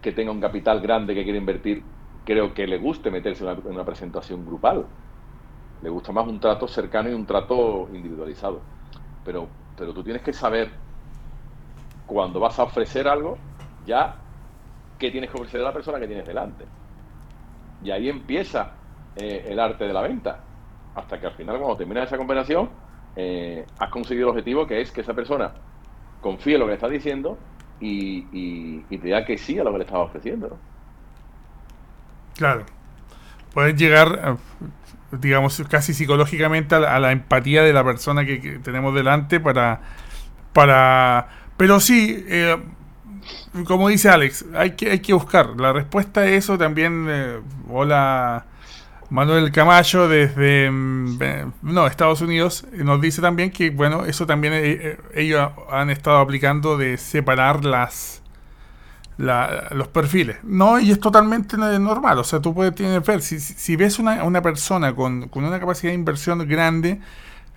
que tenga un capital grande que quiere invertir, creo que le guste meterse en una, en una presentación grupal. Le gusta más un trato cercano y un trato individualizado. Pero, pero tú tienes que saber cuando vas a ofrecer algo, ya qué tienes que ofrecer a la persona que tienes delante. Y ahí empieza eh, el arte de la venta. Hasta que al final, cuando termina esa conversación, eh, has conseguido el objetivo que es que esa persona confíe en lo que le estás diciendo y, te diga que sí a lo que le estás ofreciendo. claro. Puedes llegar, eh, digamos, casi psicológicamente a la, a la empatía de la persona que, que tenemos delante para... para pero sí, eh, como dice Alex, hay que, hay que buscar. La respuesta a eso también... eh, hola Manuel Camacho desde mm, eh, no, Estados Unidos eh, nos dice también que, bueno, eso también eh, ellos han estado aplicando de separar las la- los perfiles. No, y es totalmente normal. O sea, tú puedes tener, ver, si- si ves una, una persona con, con una capacidad de inversión grande,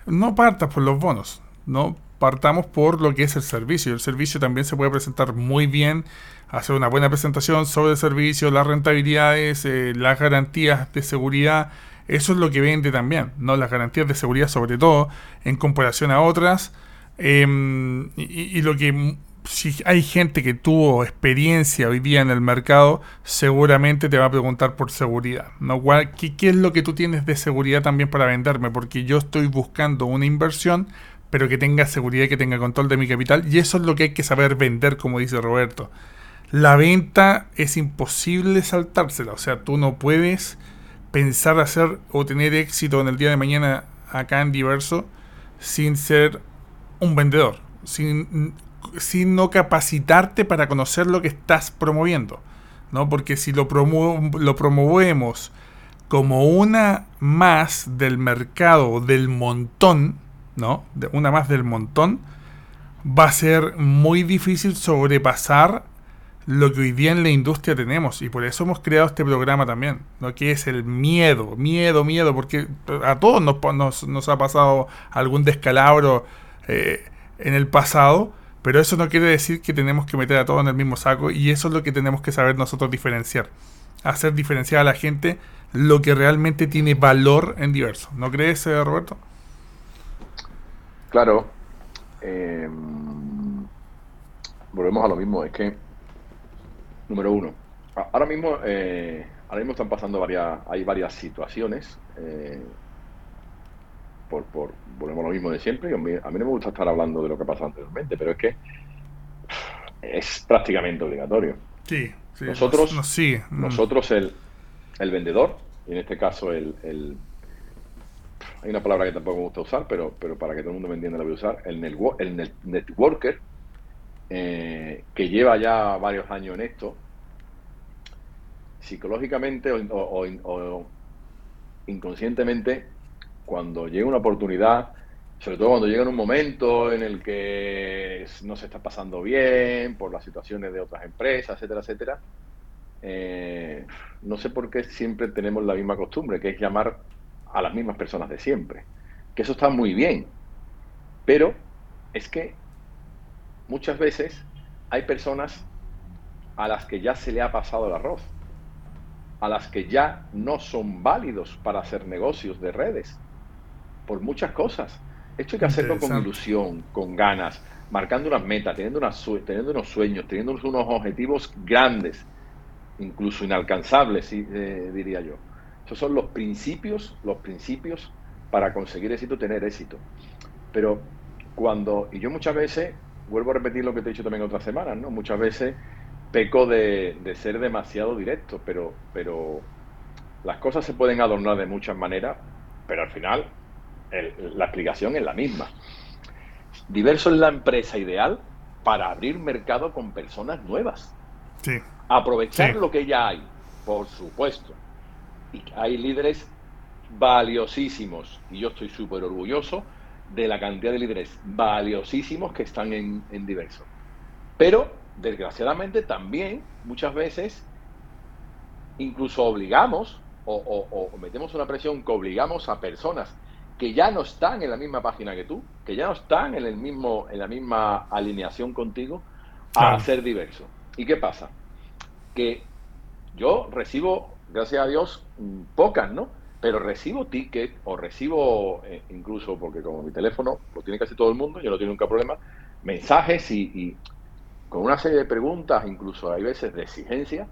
no partas por los bonos. No partamos por lo que es el servicio. El servicio también se puede presentar muy bien, hacer una buena presentación sobre el servicio, las rentabilidades, eh, las garantías de seguridad. Eso es lo que vende también, ¿no? Las garantías de seguridad sobre todo en comparación a otras. Em, y, lo que si hay gente que tuvo experiencia hoy día en el mercado, seguramente te va a preguntar por seguridad. ¿no? Cuál- ¿Qué, qué es lo que tú tienes de seguridad también para venderme? Porque yo estoy buscando una inversión, pero que tenga seguridad que tenga control de mi capital. Y eso es lo que hay que saber vender, como dice Roberto. La venta es imposible saltársela. O sea, tú no puedes pensar hacer o tener éxito en el día de mañana acá en Diverso sin ser un vendedor, sin, sin no capacitarte para conocer lo que estás promoviendo, ¿no? Porque si lo, promo- lo promovemos como una más del mercado, del montón, ¿no? Una más del montón, va a ser muy difícil sobrepasar lo que hoy día en la industria tenemos y por eso hemos creado este programa también, ¿no? que es el miedo, miedo, miedo, porque a todos nos, nos, ha pasado algún descalabro eh, en el pasado, pero eso no quiere decir que tenemos que meter a todos en el mismo saco y eso es lo que tenemos que saber nosotros diferenciar, hacer diferenciar a la gente lo que realmente tiene valor en diverso, ¿no crees, eh, Roberto? Claro. Eh, volvemos a lo mismo, es que Número uno. Ahora mismo, eh, ahora mismo están pasando varias, hay varias situaciones. Eh, por, por, volvemos a lo mismo de siempre. A mí, a mí no me gusta estar hablando de lo que ha pasado anteriormente, pero es que es prácticamente obligatorio. Sí, sí nosotros, mm. nosotros el, el, vendedor, y en este caso el, el, hay una palabra que tampoco me gusta usar, pero, pero para que todo el mundo me entienda la voy a usar, el, el networker, eh, que lleva ya varios años en esto, psicológicamente o, inconscientemente, cuando llega una oportunidad, sobre todo cuando llega en un momento en el que no se está pasando bien por las situaciones de otras empresas, etcétera, etcétera, eh, no sé por qué siempre tenemos la misma costumbre, que es llamar a las mismas personas de siempre. Que eso está muy bien, pero es que muchas veces hay personas a las que ya se le ha pasado el arroz, a las que ya no son válidos para hacer negocios de redes, por muchas cosas. Esto hay que hacerlo con ilusión, con ganas, marcando unas metas, teniendo, teniendo unos sueños, teniendo unos objetivos grandes, incluso inalcanzables, eh, diría yo. Esos son los principios, los principios para conseguir éxito, tener éxito. Pero cuando, y yo muchas veces vuelvo a repetir lo que te he dicho también otras semanas, ¿no? Muchas veces peco de, ser demasiado directo, pero, pero las cosas se pueden adornar de muchas maneras, pero al final la explicación es la misma. Diverso es la empresa ideal para abrir mercado con personas nuevas. Sí. Aprovechar lo que ya hay, por supuesto. Y hay líderes valiosísimos, y yo estoy súper orgulloso de la cantidad de líderes valiosísimos que están en, en diverso. Pero, desgraciadamente, también muchas veces incluso obligamos o, metemos una presión que obligamos a personas que ya no están en la misma página que tú, que ya no están en, el mismo, en la misma alineación contigo, a ser diverso. ¿Y qué pasa? Que yo recibo, gracias a Dios, pocas, ¿no? pero recibo tickets o recibo eh, incluso, porque como mi teléfono lo tiene casi todo el mundo, yo no tengo nunca problema, mensajes y, con una serie de preguntas, incluso hay veces de exigencia,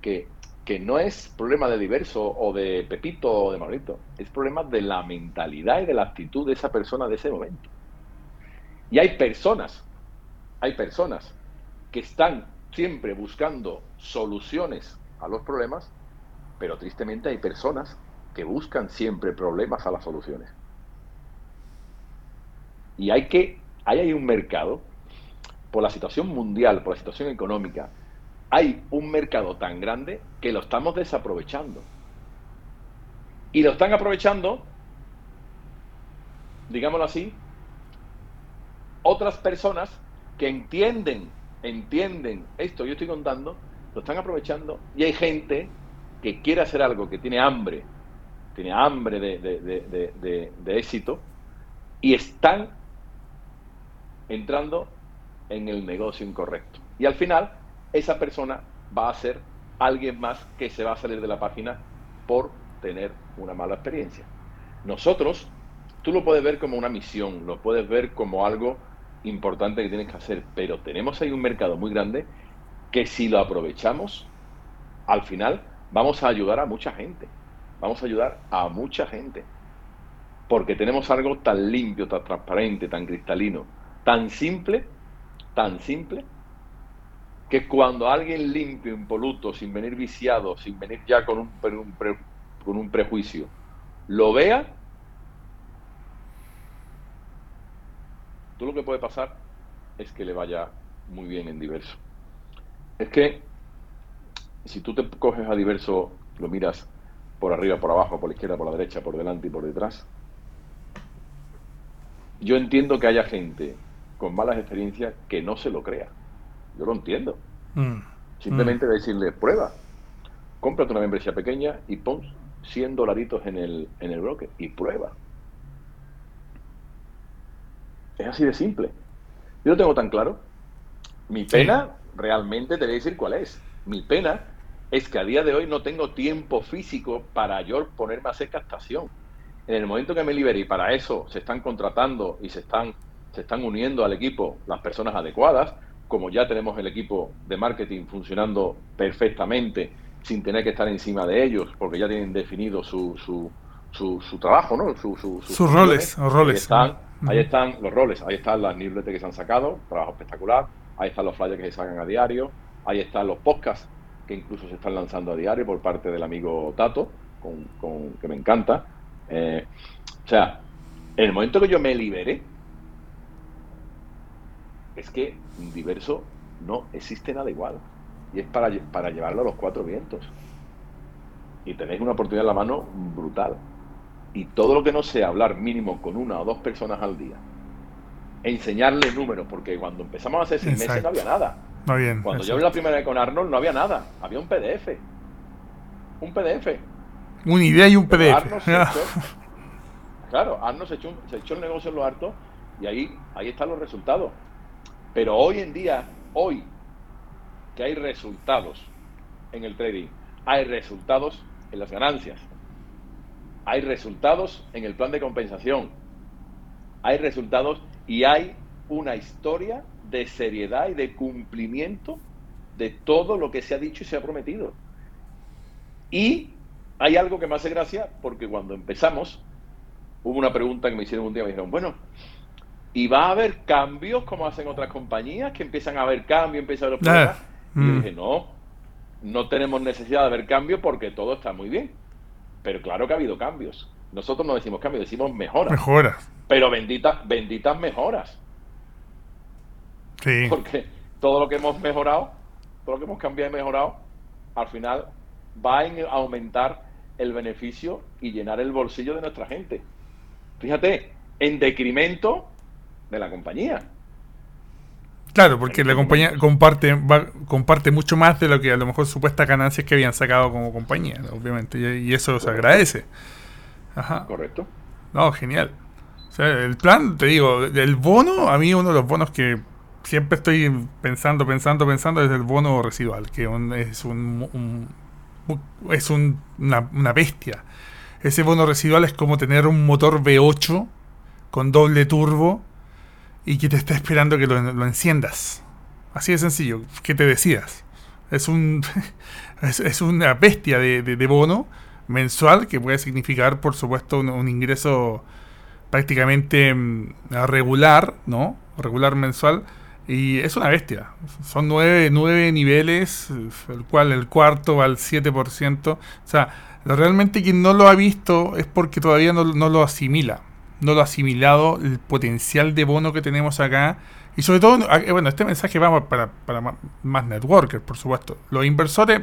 que, que no es problema de diverso o de Pepito o de Maurito, es problema de la mentalidad y de la actitud de esa persona de ese momento. Y hay personas, hay personas que están siempre buscando soluciones a los problemas, pero tristemente hay personas que buscan siempre problemas a las soluciones. Y hay que, hay un mercado, por la situación mundial, por la situación económica, hay un mercado tan grande que lo estamos desaprovechando. Y lo están aprovechando, digámoslo así, otras personas que entienden, entienden esto yo estoy contando, lo están aprovechando y hay gente que quiere hacer algo, que tiene hambre tiene hambre de, éxito y están entrando en el negocio incorrecto. Y al final, esa persona va a ser alguien más que se va a salir de la página por tener una mala experiencia. Nosotros, tú lo puedes ver como una misión, lo puedes ver como algo importante que tienes que hacer, pero tenemos ahí un mercado muy grande que si lo aprovechamos, al final vamos a ayudar a mucha gente vamos a ayudar a mucha gente. Porque tenemos algo tan limpio, tan transparente, tan cristalino, tan simple, tan simple, que cuando alguien limpio, impoluto, sin venir viciado, sin venir ya con un, con un prejuicio, lo vea, tú lo que puede pasar es que le vaya muy bien en diverso. Es que si tú te coges a diverso, lo miras por arriba, por abajo, por la izquierda, por la derecha, por delante y por detrás. Yo entiendo que haya gente con malas experiencias que no se lo crea. Yo lo entiendo. Mm. Simplemente decirle, prueba, cómprate una membresía pequeña y pon 100 dolaritos en el, en el broker y prueba. Es así de simple. Yo lo tengo tan claro. Mi pena, realmente te voy a decir cuál es. Mi pena es que a día de hoy no tengo tiempo físico para yo ponerme a hacer captación. En el momento que me libere y para eso se están contratando y se están, se están uniendo al equipo las personas adecuadas, como ya tenemos el equipo de marketing funcionando perfectamente sin tener que estar encima de ellos, porque ya tienen definido su, su, su, trabajo, ¿no? sus roles, roles. Ahí están, ahí están los roles, ahí están las newsletters que se han sacado, trabajo espectacular, ahí están los flyers que se sacan a diario, ahí están los podcasts que incluso se están lanzando a diario por parte del amigo Tato, con, que me encanta. Eh, o sea, en el momento que yo me libere, es que diverso no existe nada igual. Y es para, para llevarlo a los cuatro vientos. Y tenéis una oportunidad en la mano brutal. Y todo lo que no sea hablar mínimo con una o dos personas al día, enseñarles números, porque cuando empezamos a hacer seis meses no había nada. Bien, cuando yo vi la primera vez con Arnold no había nada, había un PDF. Un PDF. Una idea y un PDF. claro, Arnold se echó, se echó el negocio en lo harto y ahí, ahí están los resultados. Pero hoy en día, hoy, que hay resultados en el trading, hay resultados en las ganancias, hay resultados en el plan de compensación, hay resultados y hay una historia de seriedad y de cumplimiento de todo lo que se ha dicho y se ha prometido. Y hay algo que me hace gracia porque cuando empezamos, hubo una pregunta que me hicieron un día, me dijeron, bueno, ¿y va a haber cambios como hacen otras compañías que empiezan a haber cambios, empiezan a haber problemas? Y yo mm. dije, no, no tenemos necesidad de haber cambios porque todo está muy bien. Pero claro que ha habido cambios. Nosotros no decimos cambios, decimos mejoras. Mejoras. Pero benditas, benditas mejoras. Sí. Porque todo lo que hemos mejorado, todo lo que hemos cambiado y mejorado, al final va a aumentar el beneficio y llenar el bolsillo de nuestra gente. Fíjate, en decremento de la compañía. Claro, porque la compañía comparte comparte mucho más de lo que a lo mejor supuestas ganancias que habían sacado como compañía, obviamente, y, eso se agradece. Ajá. Correcto. No, genial. O sea, el plan, te digo, el bono, a mí uno de los bonos que siempre estoy pensando, pensando, pensando es el bono residual, que es un, es una, una bestia. Ese bono residual es como tener un motor V8 con doble turbo y que te está esperando que lo, enciendas. Así de sencillo, que te decidas. Es, un, es, una bestia de, bono mensual que puede significar, por supuesto, un, ingreso prácticamente mm, regular, ¿no? Regular mensual. Y es una bestia. Son nueve, nueve niveles, el cual el cuarto va al 7%. O sea, realmente quien no lo ha visto es porque todavía no, no lo asimila no lo ha asimilado el potencial de bono que tenemos acá. Y sobre todo, eh, bueno, este mensaje va para, más networkers, por supuesto. Los inversores,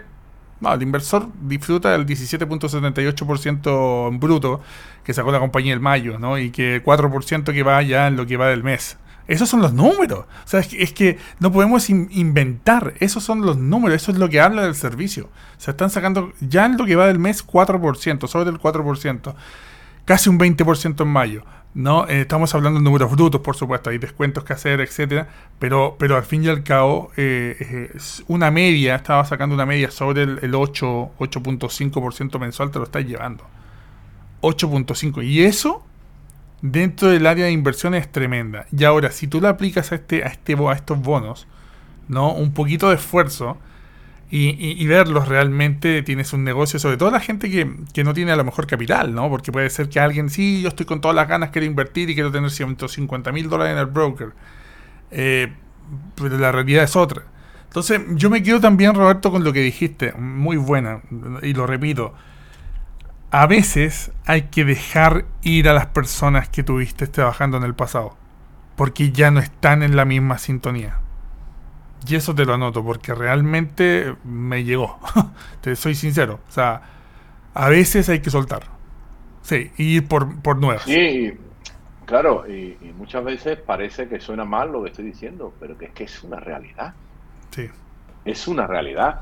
no, el inversor disfruta del 17.78% en bruto que sacó la compañía el mayo, ¿no? Y que 4% que va ya en lo que va del mes. Esos son los números. O sea, es que, no podemos inventar. Esos son los números. Eso es lo que habla del servicio. Se están sacando ya en lo que va del mes 4%, sobre el 4% casi un 20% en mayo. ¿no? Eh, estamos hablando de números brutos, por supuesto, hay descuentos que hacer, etcétera, pero, pero al fin y al cabo, eh, una media, estaba sacando una media sobre el, 8, 8.5% mensual, te lo estás llevando. 8.5. Y eso, dentro del área de inversión, es tremenda. Y ahora, si tú lo aplicas a, este, a, este, a estos bonos, ¿no? Un poquito de esfuerzo, y, verlos realmente tienes un negocio, sobre todo la gente que, no tiene a lo mejor capital, ¿no? Porque puede ser que alguien, sí, yo estoy con todas las ganas, quiero invertir y quiero tener 150 mil dólares en el broker. Eh, pero la realidad es otra. Entonces, yo me quedo también, Roberto, con lo que dijiste, muy buena, y lo repito. A veces hay que dejar ir a las personas que tuviste trabajando en el pasado, porque ya no están en la misma sintonía. Y eso te lo anoto porque realmente me llegó. te soy sincero. O sea, a veces hay que soltar. Sí, y ir por, por nuevas. Sí, claro, y, muchas veces parece que suena mal lo que estoy diciendo, pero que es que es una realidad. Sí. es una realidad.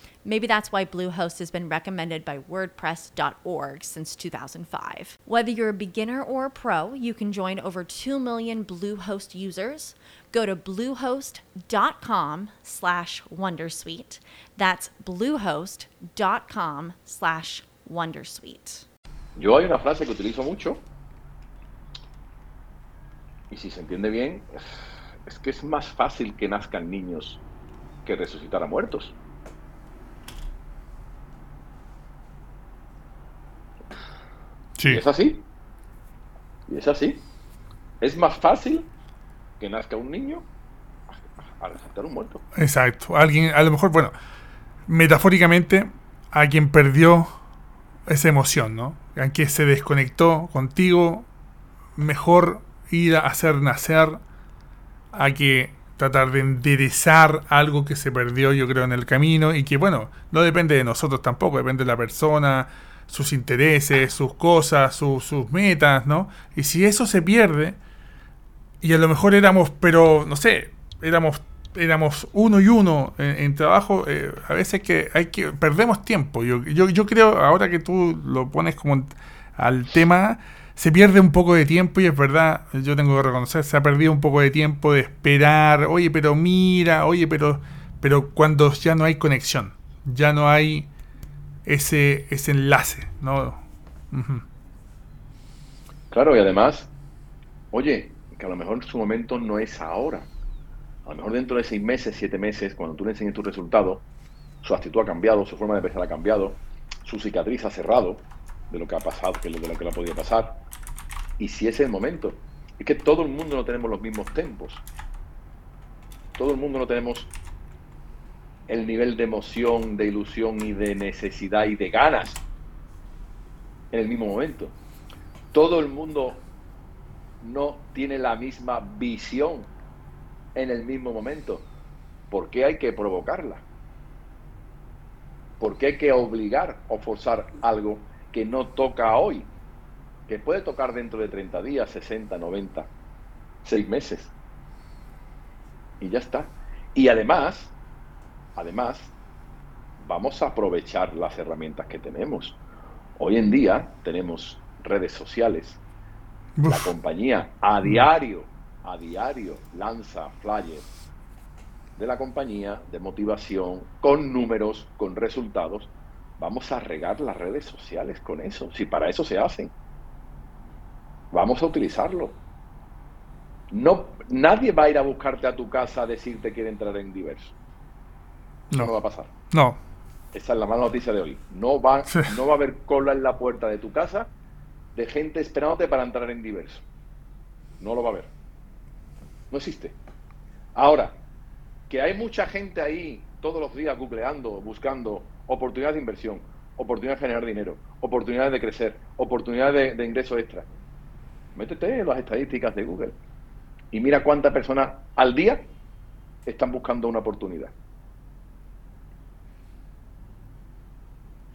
Maybe that's why Bluehost has been recommended by WordPress.org since 2005. Whether you're a beginner or a pro, you can join over 2 million Bluehost users. Go to bluehost.com slash Wondersuite. That's bluehost.com slash Wondersuite. Yo hay una frase que utilizo mucho y si se entiende bien, es que es más fácil que nazcan niños que resucitar a muertos. Sí. Y es así. Y es así. Es más fácil que nazca un niño a resucitar un muerto. Exacto. Alguien, a lo mejor, bueno, metafóricamente, a quien perdió esa emoción, ¿no? A quien se desconectó contigo, mejor ir a hacer nacer a que tratar de enderezar algo que se perdió, yo creo, en el camino y que, bueno, no depende de nosotros tampoco, depende de la persona, sus intereses, sus cosas, sus metas, ¿no? Y si eso se pierde, y a lo mejor éramos, pero, no sé, éramos éramos uno y uno en, trabajo, eh, a veces que hay que perdemos tiempo. Yo, yo, yo creo, ahora que tú lo pones como al tema, se pierde un poco de tiempo y es verdad, yo tengo que reconocer, se ha perdido un poco de tiempo de esperar, oye, pero mira, oye, pero, pero cuando ya no hay conexión, ya no hay ese, ese enlace, ¿no? Claro, y además, oye, que a lo mejor su momento no es ahora. A lo mejor dentro de seis meses, siete meses, cuando tú le enseñes tu resultado, su actitud ha cambiado, su forma de pensar ha cambiado, su cicatriz ha cerrado, de lo que ha pasado, de lo que le ha podido pasar. Y si es el momento, es que todo el mundo no tenemos los mismos tempos. Todo el mundo no tenemos el nivel de emoción, de ilusión y de necesidad y de ganas en el mismo momento. Todo el mundo no tiene la misma visión en el mismo momento. ¿Por qué hay que provocarla? ¿Por qué hay que obligar o forzar algo que no toca hoy, que puede tocar dentro de 30 días, 60, 90, 6 meses. Y ya está. Y además, además, vamos a aprovechar las herramientas que tenemos. Hoy en día tenemos redes sociales. La compañía a diario, a diario lanza flyers de la compañía de motivación con números, con resultados Vamos a regar las redes sociales con eso, si para eso se hacen. Vamos a utilizarlo. No, nadie va a ir a buscarte a tu casa a decirte que quiere entrar en diverso. No. no va a pasar. No. Esa es la mala noticia de hoy. No va, no va a haber cola en la puerta de tu casa de gente esperándote para entrar en diverso. No lo va a haber. No existe. Ahora, que hay mucha gente ahí todos los días googleando, buscando oportunidades de inversión, oportunidades de generar dinero, oportunidades de crecer, oportunidades de, ingresos extra. Métete en las estadísticas de Google y mira cuántas personas al día están buscando una oportunidad.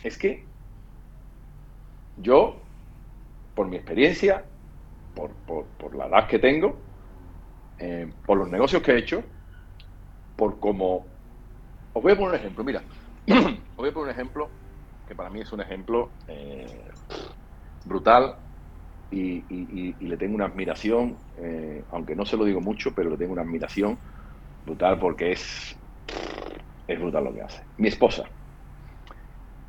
Es que yo, por mi experiencia, por, la edad que tengo, eh, por los negocios que he hecho, por cómo... Os voy a poner un ejemplo, mira, os voy a poner un ejemplo que para mí es un ejemplo eh, brutal y, le tengo una admiración, eh, aunque no se lo digo mucho, pero le tengo una admiración brutal porque es, es brutal lo que hace. Mi esposa.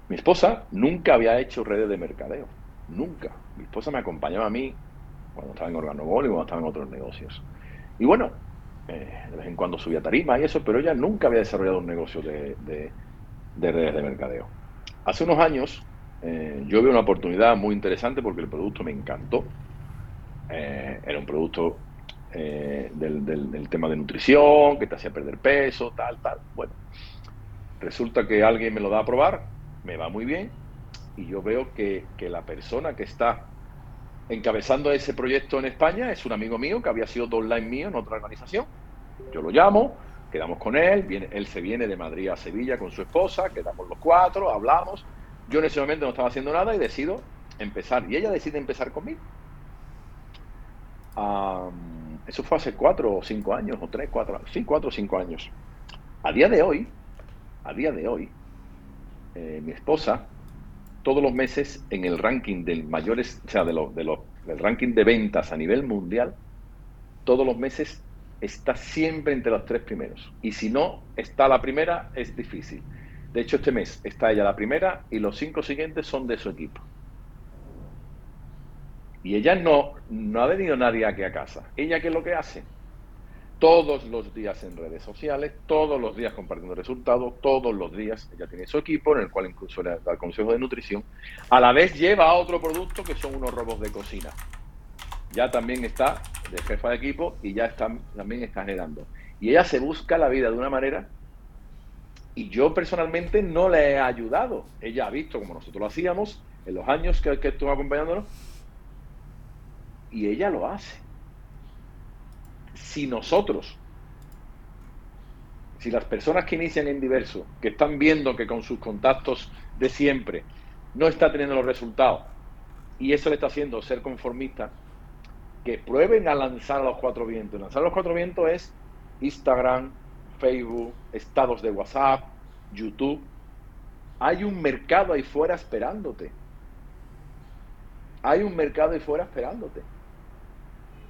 Mi esposa nunca había hecho redes de mercadeo. Nunca. Mi esposa me acompañaba a mí cuando estaba en Organogol y cuando estaba en otros negocios. Y bueno, eh, de vez en cuando subía tarima y eso, pero ella nunca había desarrollado un negocio de, redes de mercadeo. Hace unos años eh, yo vi una oportunidad muy interesante porque el producto me encantó. Eh, era un producto del, del, tema de nutrición, que te hacía perder peso, tal, tal. Bueno, resulta que alguien me lo da a probar, me va muy bien, y yo veo que, que la persona que está encabezando ese proyecto en España es un amigo mío que había sido online mío en otra organización. Yo lo llamo, quedamos con él, él se viene de Madrid a Sevilla con su esposa, quedamos los cuatro, hablamos. Yo en ese momento no estaba haciendo nada y decido empezar. Y ella decide empezar conmigo. eso fue hace cuatro o cinco años, o tres, cuatro, sí, cuatro o cinco años. A día de hoy, a día de hoy, eh, mi esposa todos los meses en el ranking del mayores, o sea, de de del ranking de ventas a nivel mundial, todos los meses está siempre entre los tres primeros. Y si no está la primera, es difícil. De hecho, este mes está ella la primera y los cinco siguientes son de su equipo. Y ella no, no ha venido nadie aquí a casa. ¿Ella qué es lo que hace? Todos los días en redes sociales, todos los días compartiendo resultados, todos los días ella tiene su equipo en el cual incluso le da consejo de nutrición. A la vez lleva otro producto que son unos robos de cocina. Ya también está de jefa de equipo y ya está, también está generando. Y ella se busca la vida de una manera y yo personalmente no le he ayudado. Ella ha visto como nosotros lo hacíamos en los años que, que estuvo acompañándonos y ella lo hace si nosotros, si las personas que inician en diverso, que están viendo que con sus contactos de siempre no está teniendo los resultados y eso le está haciendo ser conformista, que prueben a lanzar a los cuatro vientos. Lanzar a los cuatro vientos es Instagram, Facebook, estados de WhatsApp, YouTube. Hay un mercado ahí fuera esperándote. Hay un mercado ahí fuera esperándote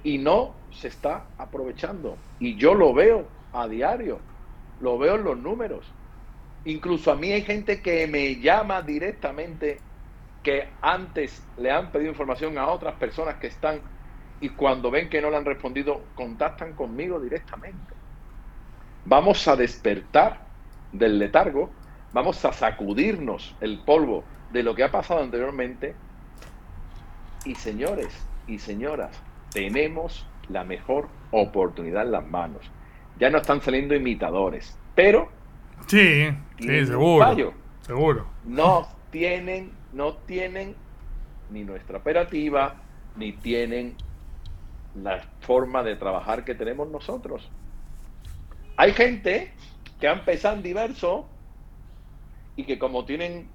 y no se está aprovechando. Y yo lo veo a diario, lo veo en los números. Incluso a mí hay gente que me llama directamente que antes le han pedido información a otras personas que están y cuando ven que no le han respondido, contactan conmigo directamente. Vamos a despertar del letargo, vamos a sacudirnos el polvo de lo que ha pasado anteriormente. Y señores y señoras, tenemos la mejor oportunidad en las manos. Ya no están saliendo imitadores, pero sí, sí seguro, seguro. No tienen, no tienen ni nuestra operativa, ni tienen la forma de trabajar que tenemos nosotros. Hay gente que ha empezado en diverso y que como tienen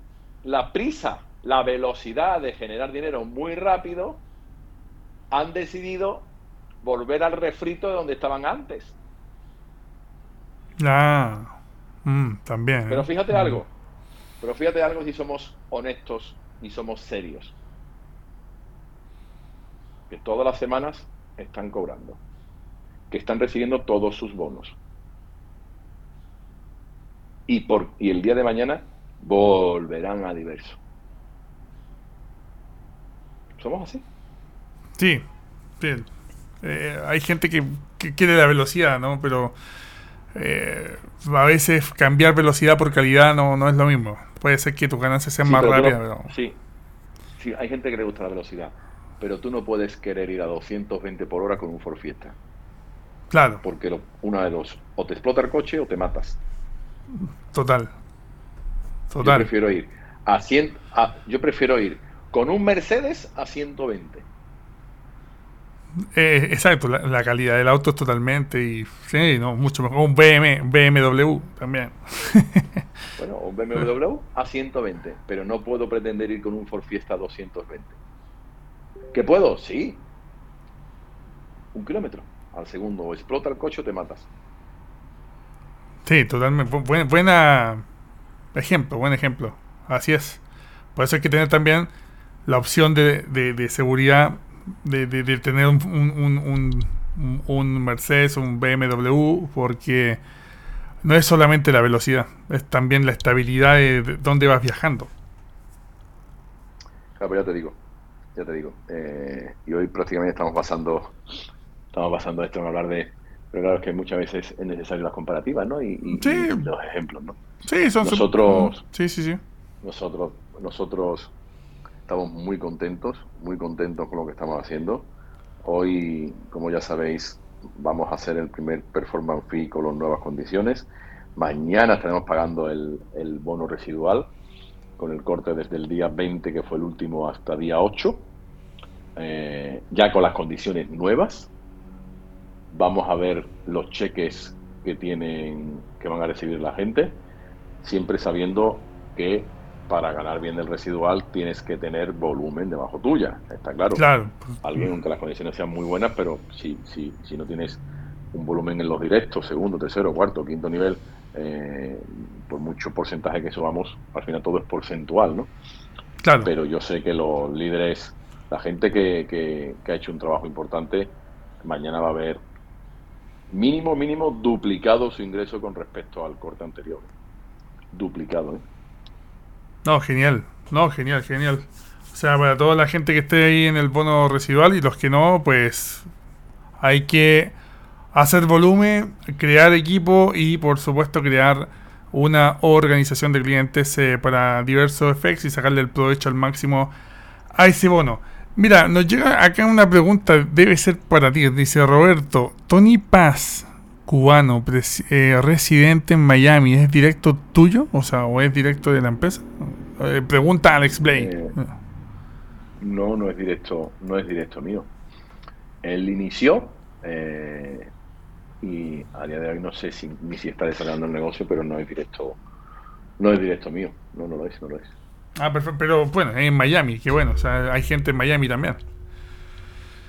la prisa, la velocidad de generar dinero muy rápido, han decidido volver al refrito de donde estaban antes. Ah, mm, también. Pero ¿eh? fíjate mm. algo, pero fíjate algo si somos honestos y somos serios. Que todas las semanas están cobrando, que están recibiendo todos sus bonos. Y, por, y el día de mañana volverán a diverso. Somos así. Sí, eh, hay gente que, quiere la velocidad, ¿no? Pero eh, a veces cambiar velocidad por calidad no, no es lo mismo. Puede ser que tus ganancias sean más rápidas, pero... Sí. sí, hay gente que le gusta la velocidad, pero tú no puedes querer ir a 220 por hora con un Ford Fiesta. Claro. Porque lo, una de dos, o te explota el coche o te matas. Total. Total. Yo prefiero ir a 100, yo prefiero ir con un Mercedes a 120 eh, exacto, la, calidad del auto es totalmente y sí, no, mucho mejor. Un BM, BMW también. bueno, un BMW a 120, pero no puedo pretender ir con un Ford Fiesta a 220. ¿Qué puedo? Sí. Un kilómetro al segundo. O explota el coche o te matas. Sí, totalmente. buena ejemplo, buen ejemplo. Así es. Por eso hay que tener también la opción de, de seguridad de, tener un, un, un, Mercedes, un BMW, porque no es solamente la velocidad, es también la estabilidad de, dónde vas viajando. Claro, pues ya te digo, ya te digo. Eh, y hoy prácticamente estamos pasando, estamos pasando esto en hablar de, Pero claro, es que muchas veces es necesario las comparativas, ¿no? Y, y- Sí. y los ejemplos, ¿no? Sí, son Nosotros- Sí, sí, sí. Nosotros, nosotros estamos muy contentos, muy contentos con lo que estamos haciendo. Hoy, como ya sabéis, vamos a hacer el primer performance fee con las nuevas condiciones. Mañana estaremos pagando el, el bono residual con el corte desde el día 20, que fue el último, hasta día 8. eh, ya con las condiciones nuevas. Vamos a ver los cheques que tienen, que van a recibir la gente, siempre sabiendo que para ganar bien el residual tienes que tener volumen debajo tuya, está claro. Claro. Alguien, aunque las condiciones sean muy buenas, pero si, si, si no tienes un volumen en los directos, segundo, tercero, cuarto, quinto nivel, eh, por mucho porcentaje que subamos, al final todo es porcentual, ¿no? Claro. Pero yo sé que los líderes, la gente que, que- que ha hecho un trabajo importante, mañana va a ver mínimo, mínimo duplicado su ingreso con respecto al corte anterior. Duplicado, ¿eh? No, genial. No, genial, genial. O sea, para toda la gente que esté ahí en el bono residual y los que no, pues hay que hacer volumen, crear equipo y por supuesto crear una organización de clientes eh, para diversos effects y sacarle el provecho al máximo a ese bono. Mira, nos llega acá una pregunta, debe ser para ti, dice Roberto, Tony Paz, cubano, eh, residente en Miami, ¿es directo tuyo? O sea, ¿o es directo de la empresa? Eh, pregunta Alex Blake. Eh, No, no es directo, no es directo mío. Él inició eh, y a día de hoy no sé si, ni si está desarrollando el negocio, pero no es directo, no es directo mío. No, no lo es, no lo es. Ah, perfecto, pero bueno, en Miami, que bueno, o sea, hay gente en Miami también.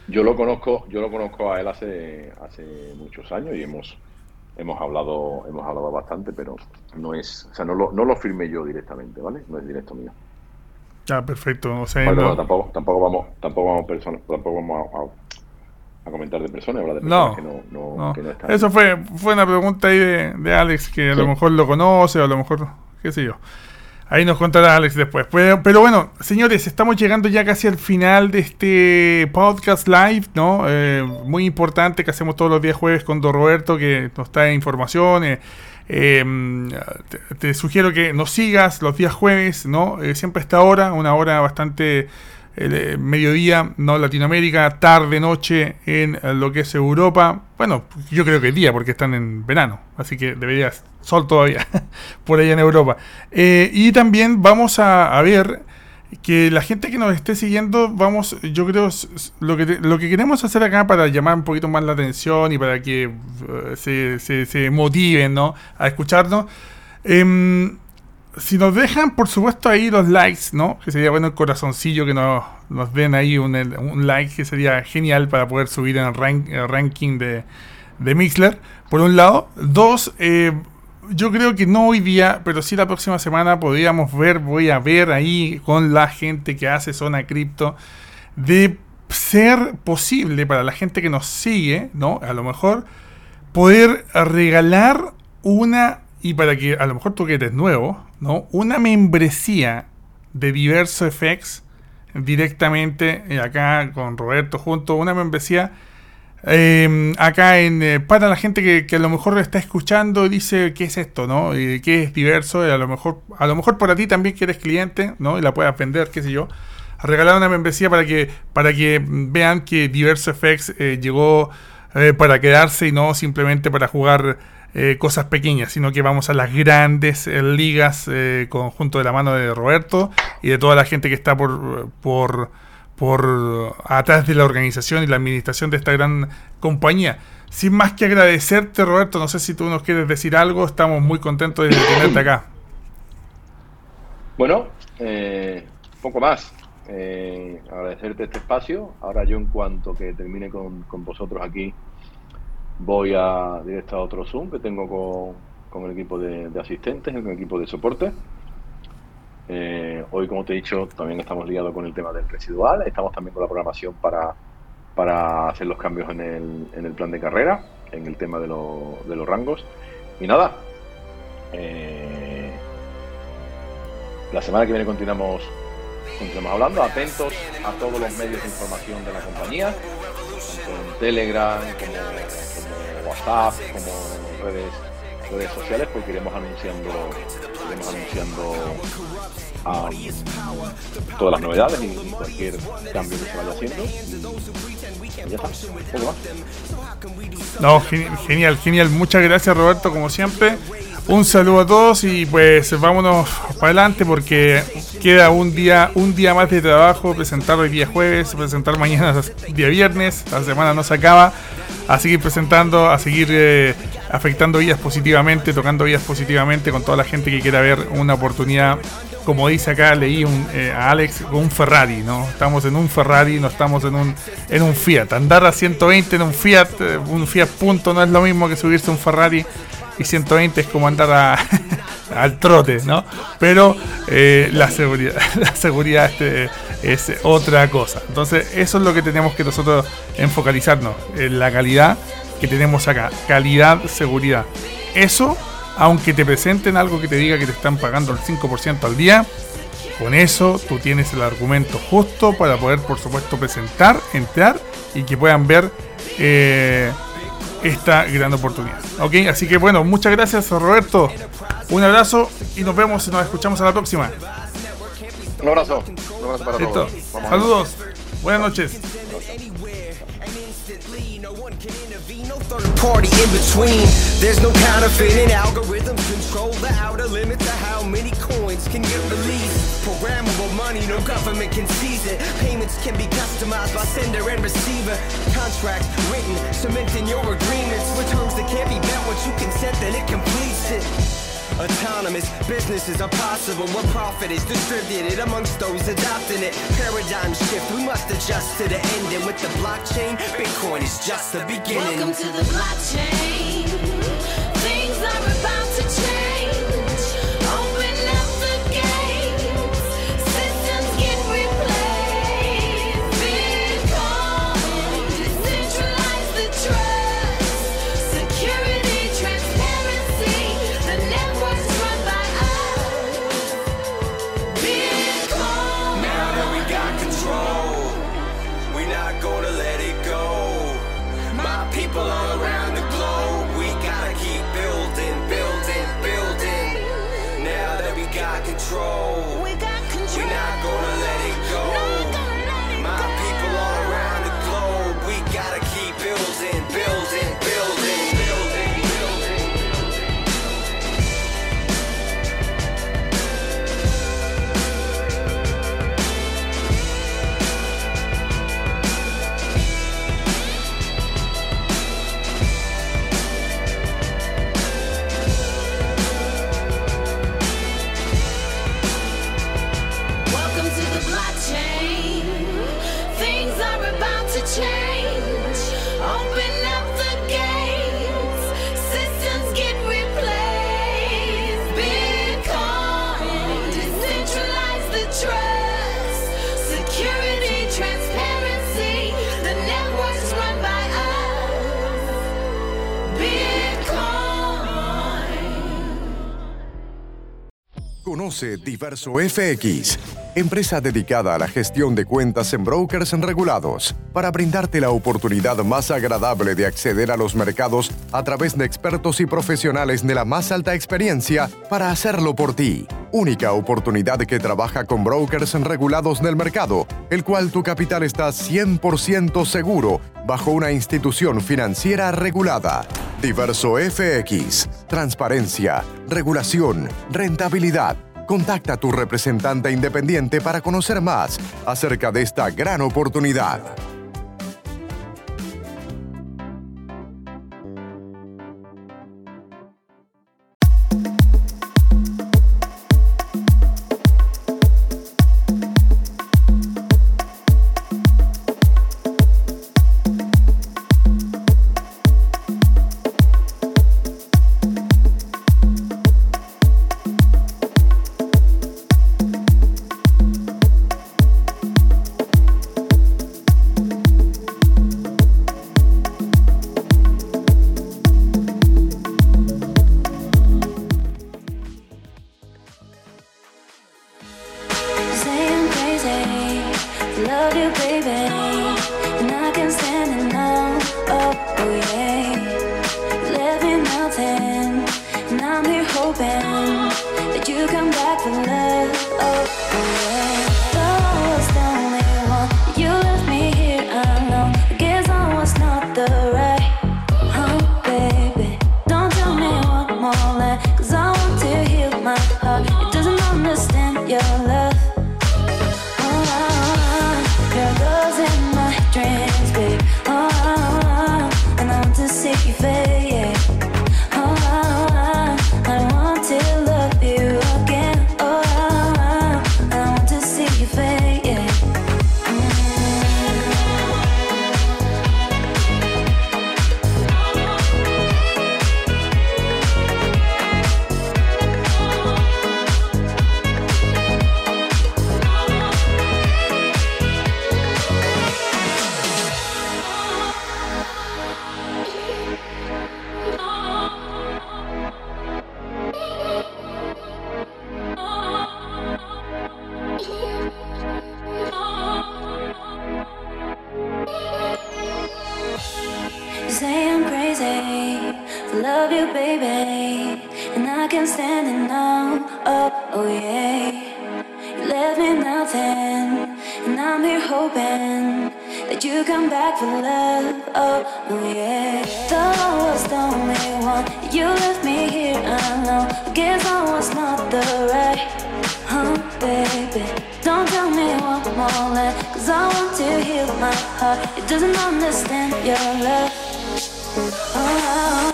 Yo lo conozco, yo lo conozco a él hace, hace muchos años y hemos, hemos hablado, hemos hablado bastante, pero no es, o sea, no lo, no lo firmé yo directamente, ¿vale? No es directo mío. Ah, perfecto, o sea, Bueno, no- no, tampoco, tampoco vamos, tampoco vamos personas, tampoco vamos a, a- a comentar de personas, hablar de No, personas que no, no, no. que están. Eso fue, fue una pregunta ahí de, de Alex que a lo mejor lo conoce o a lo mejor, qué sé yo. Ahí nos contará Alex después. Pero bueno, señores, estamos llegando ya casi al final de este podcast live, ¿no? Eh, muy importante que hacemos todos los días jueves con Don Roberto, que nos trae información. eh, te, te sugiero que nos sigas los días jueves, ¿no? Eh, siempre a esta hora, una hora bastante eh, mediodía, ¿no? Latinoamérica, tarde, noche en eh, lo que es Europa. Bueno, yo creo que día, porque están en verano, así que deberías sol todavía por allá en Europa. Eh, y también vamos a, ver que la gente que nos esté siguiendo, vamos, yo creo, lo que, lo que queremos hacer acá para llamar un poquito más la atención y para que se, se, se motiven, ¿no? A escucharnos. Em, si nos dejan, por supuesto, ahí los likes, ¿no? Que sería bueno el corazoncillo que nos, nos den ahí un, un like, que sería genial para poder subir en el, rank- el ranking de, de Mixler, por un lado. Dos, eh, yo creo que no hoy día, pero sí la próxima semana podríamos ver, voy a ver ahí con la gente que hace Zona Cripto, de ser posible para la gente que nos sigue, ¿no? A lo mejor poder regalar una, y para que a lo mejor tú que eres nuevo, ¿no? Una membresía de Diverso FX directamente eh, acá con Roberto junto, una membresía eh, acá en eh, para la gente que, a lo mejor está escuchando dice qué es esto, ¿no? Qué es diverso, a lo mejor a lo mejor para ti también que eres cliente, ¿no? Y la puedas vender, qué sé yo. Regalar una membresía para que para que vean que Diverso FX eh, llegó para quedarse y no simplemente para jugar eh, cosas pequeñas, sino que vamos a las grandes eh, ligas eh, conjunto de la mano de Roberto y de toda la gente que está por por por atrás de la organización y la administración de esta gran compañía. Sin más que agradecerte, Roberto, no sé si tú nos quieres decir algo, estamos muy contentos de tenerte acá. Bueno, eh, poco más. Agradecerte este espacio. Ahora yo en cuanto que termine con, con vosotros aquí, voy a directo a otro Zoom que tengo con, con el equipo de, de asistentes, el equipo de soporte. Eh, hoy, como te he dicho, también estamos ligados con el tema del residual. Estamos también con la programación para, para hacer los cambios en el, en el plan de carrera, en el tema de, lo- de los rangos. Y nada, eh, la semana que viene continuamos, continuamos hablando. Atentos a todos los medios de información de la compañía, tanto en Telegram como en WhatsApp, como redes, redes sociales, porque iremos anunciando, iremos anunciando um, todas las novedades y, cualquier cambio que se vaya haciendo. Ya genial, genial. Muchas gracias Roberto, como siempre. Un saludo a todos y pues vámonos para adelante porque queda un día, un día más de trabajo, presentar hoy día jueves, presentar mañana día viernes, la semana no se acaba, a seguir presentando, a seguir eh, afectando vidas positivamente, tocando vidas positivamente con toda la gente que quiera ver una oportunidad. Como dice acá, leí un, eh, a Alex con un Ferrari, ¿no? Estamos en un Ferrari, no estamos en un, en un Fiat. Andar a 120 en un Fiat, eh, un Fiat punto no es lo mismo que subirse a un Ferrari y 120 es como andar a- al trote, ¿no? Pero eh, la seguridad, la seguridad este, es otra cosa. Entonces, eso es lo que tenemos que nosotros enfocalizarnos, en la calidad que tenemos acá. Calidad, seguridad. Eso, aunque te presenten algo que te diga que te están pagando el 5% al día, con eso tú tienes el argumento justo para poder, por supuesto, presentar, entrar y que puedan ver eh, esta gran oportunidad. Ok, así que bueno, muchas gracias Roberto. Un abrazo y nos vemos y nos escuchamos a la próxima. Un abrazo, un abrazo para Listo. todos. Vamos. Saludos. Buenas noches. Party in between. There's no counterfeiting algorithms control the outer limit to how many coins can get released. Programmable money, no government can seize it. Payments can be customized by sender and receiver. Contracts written, cementing your agreements with terms that can't be met once you consent, then it completes it. Autonomous businesses are possible where profit is distributed amongst those adopting it. Paradigm shift, we must adjust to the ending. With the blockchain, Bitcoin is just the beginning. Welcome to the blockchain. Things are about to change. Conoce Diverso FX, empresa dedicada a la gestión de cuentas en brokers regulados, para brindarte la oportunidad más agradable de acceder a los mercados a través de expertos y profesionales de la más alta experiencia para hacerlo por ti. Única oportunidad que trabaja con brokers regulados del mercado, el cual tu capital está 100% seguro bajo una institución financiera regulada. Diverso FX. Transparencia, regulación, rentabilidad. Contacta a tu representante independiente para conocer más acerca de esta gran oportunidad. I know Guess I was not the right Huh, baby? Don't tell me what more left Cause I want to heal my heart. It doesn't understand your love. Oh.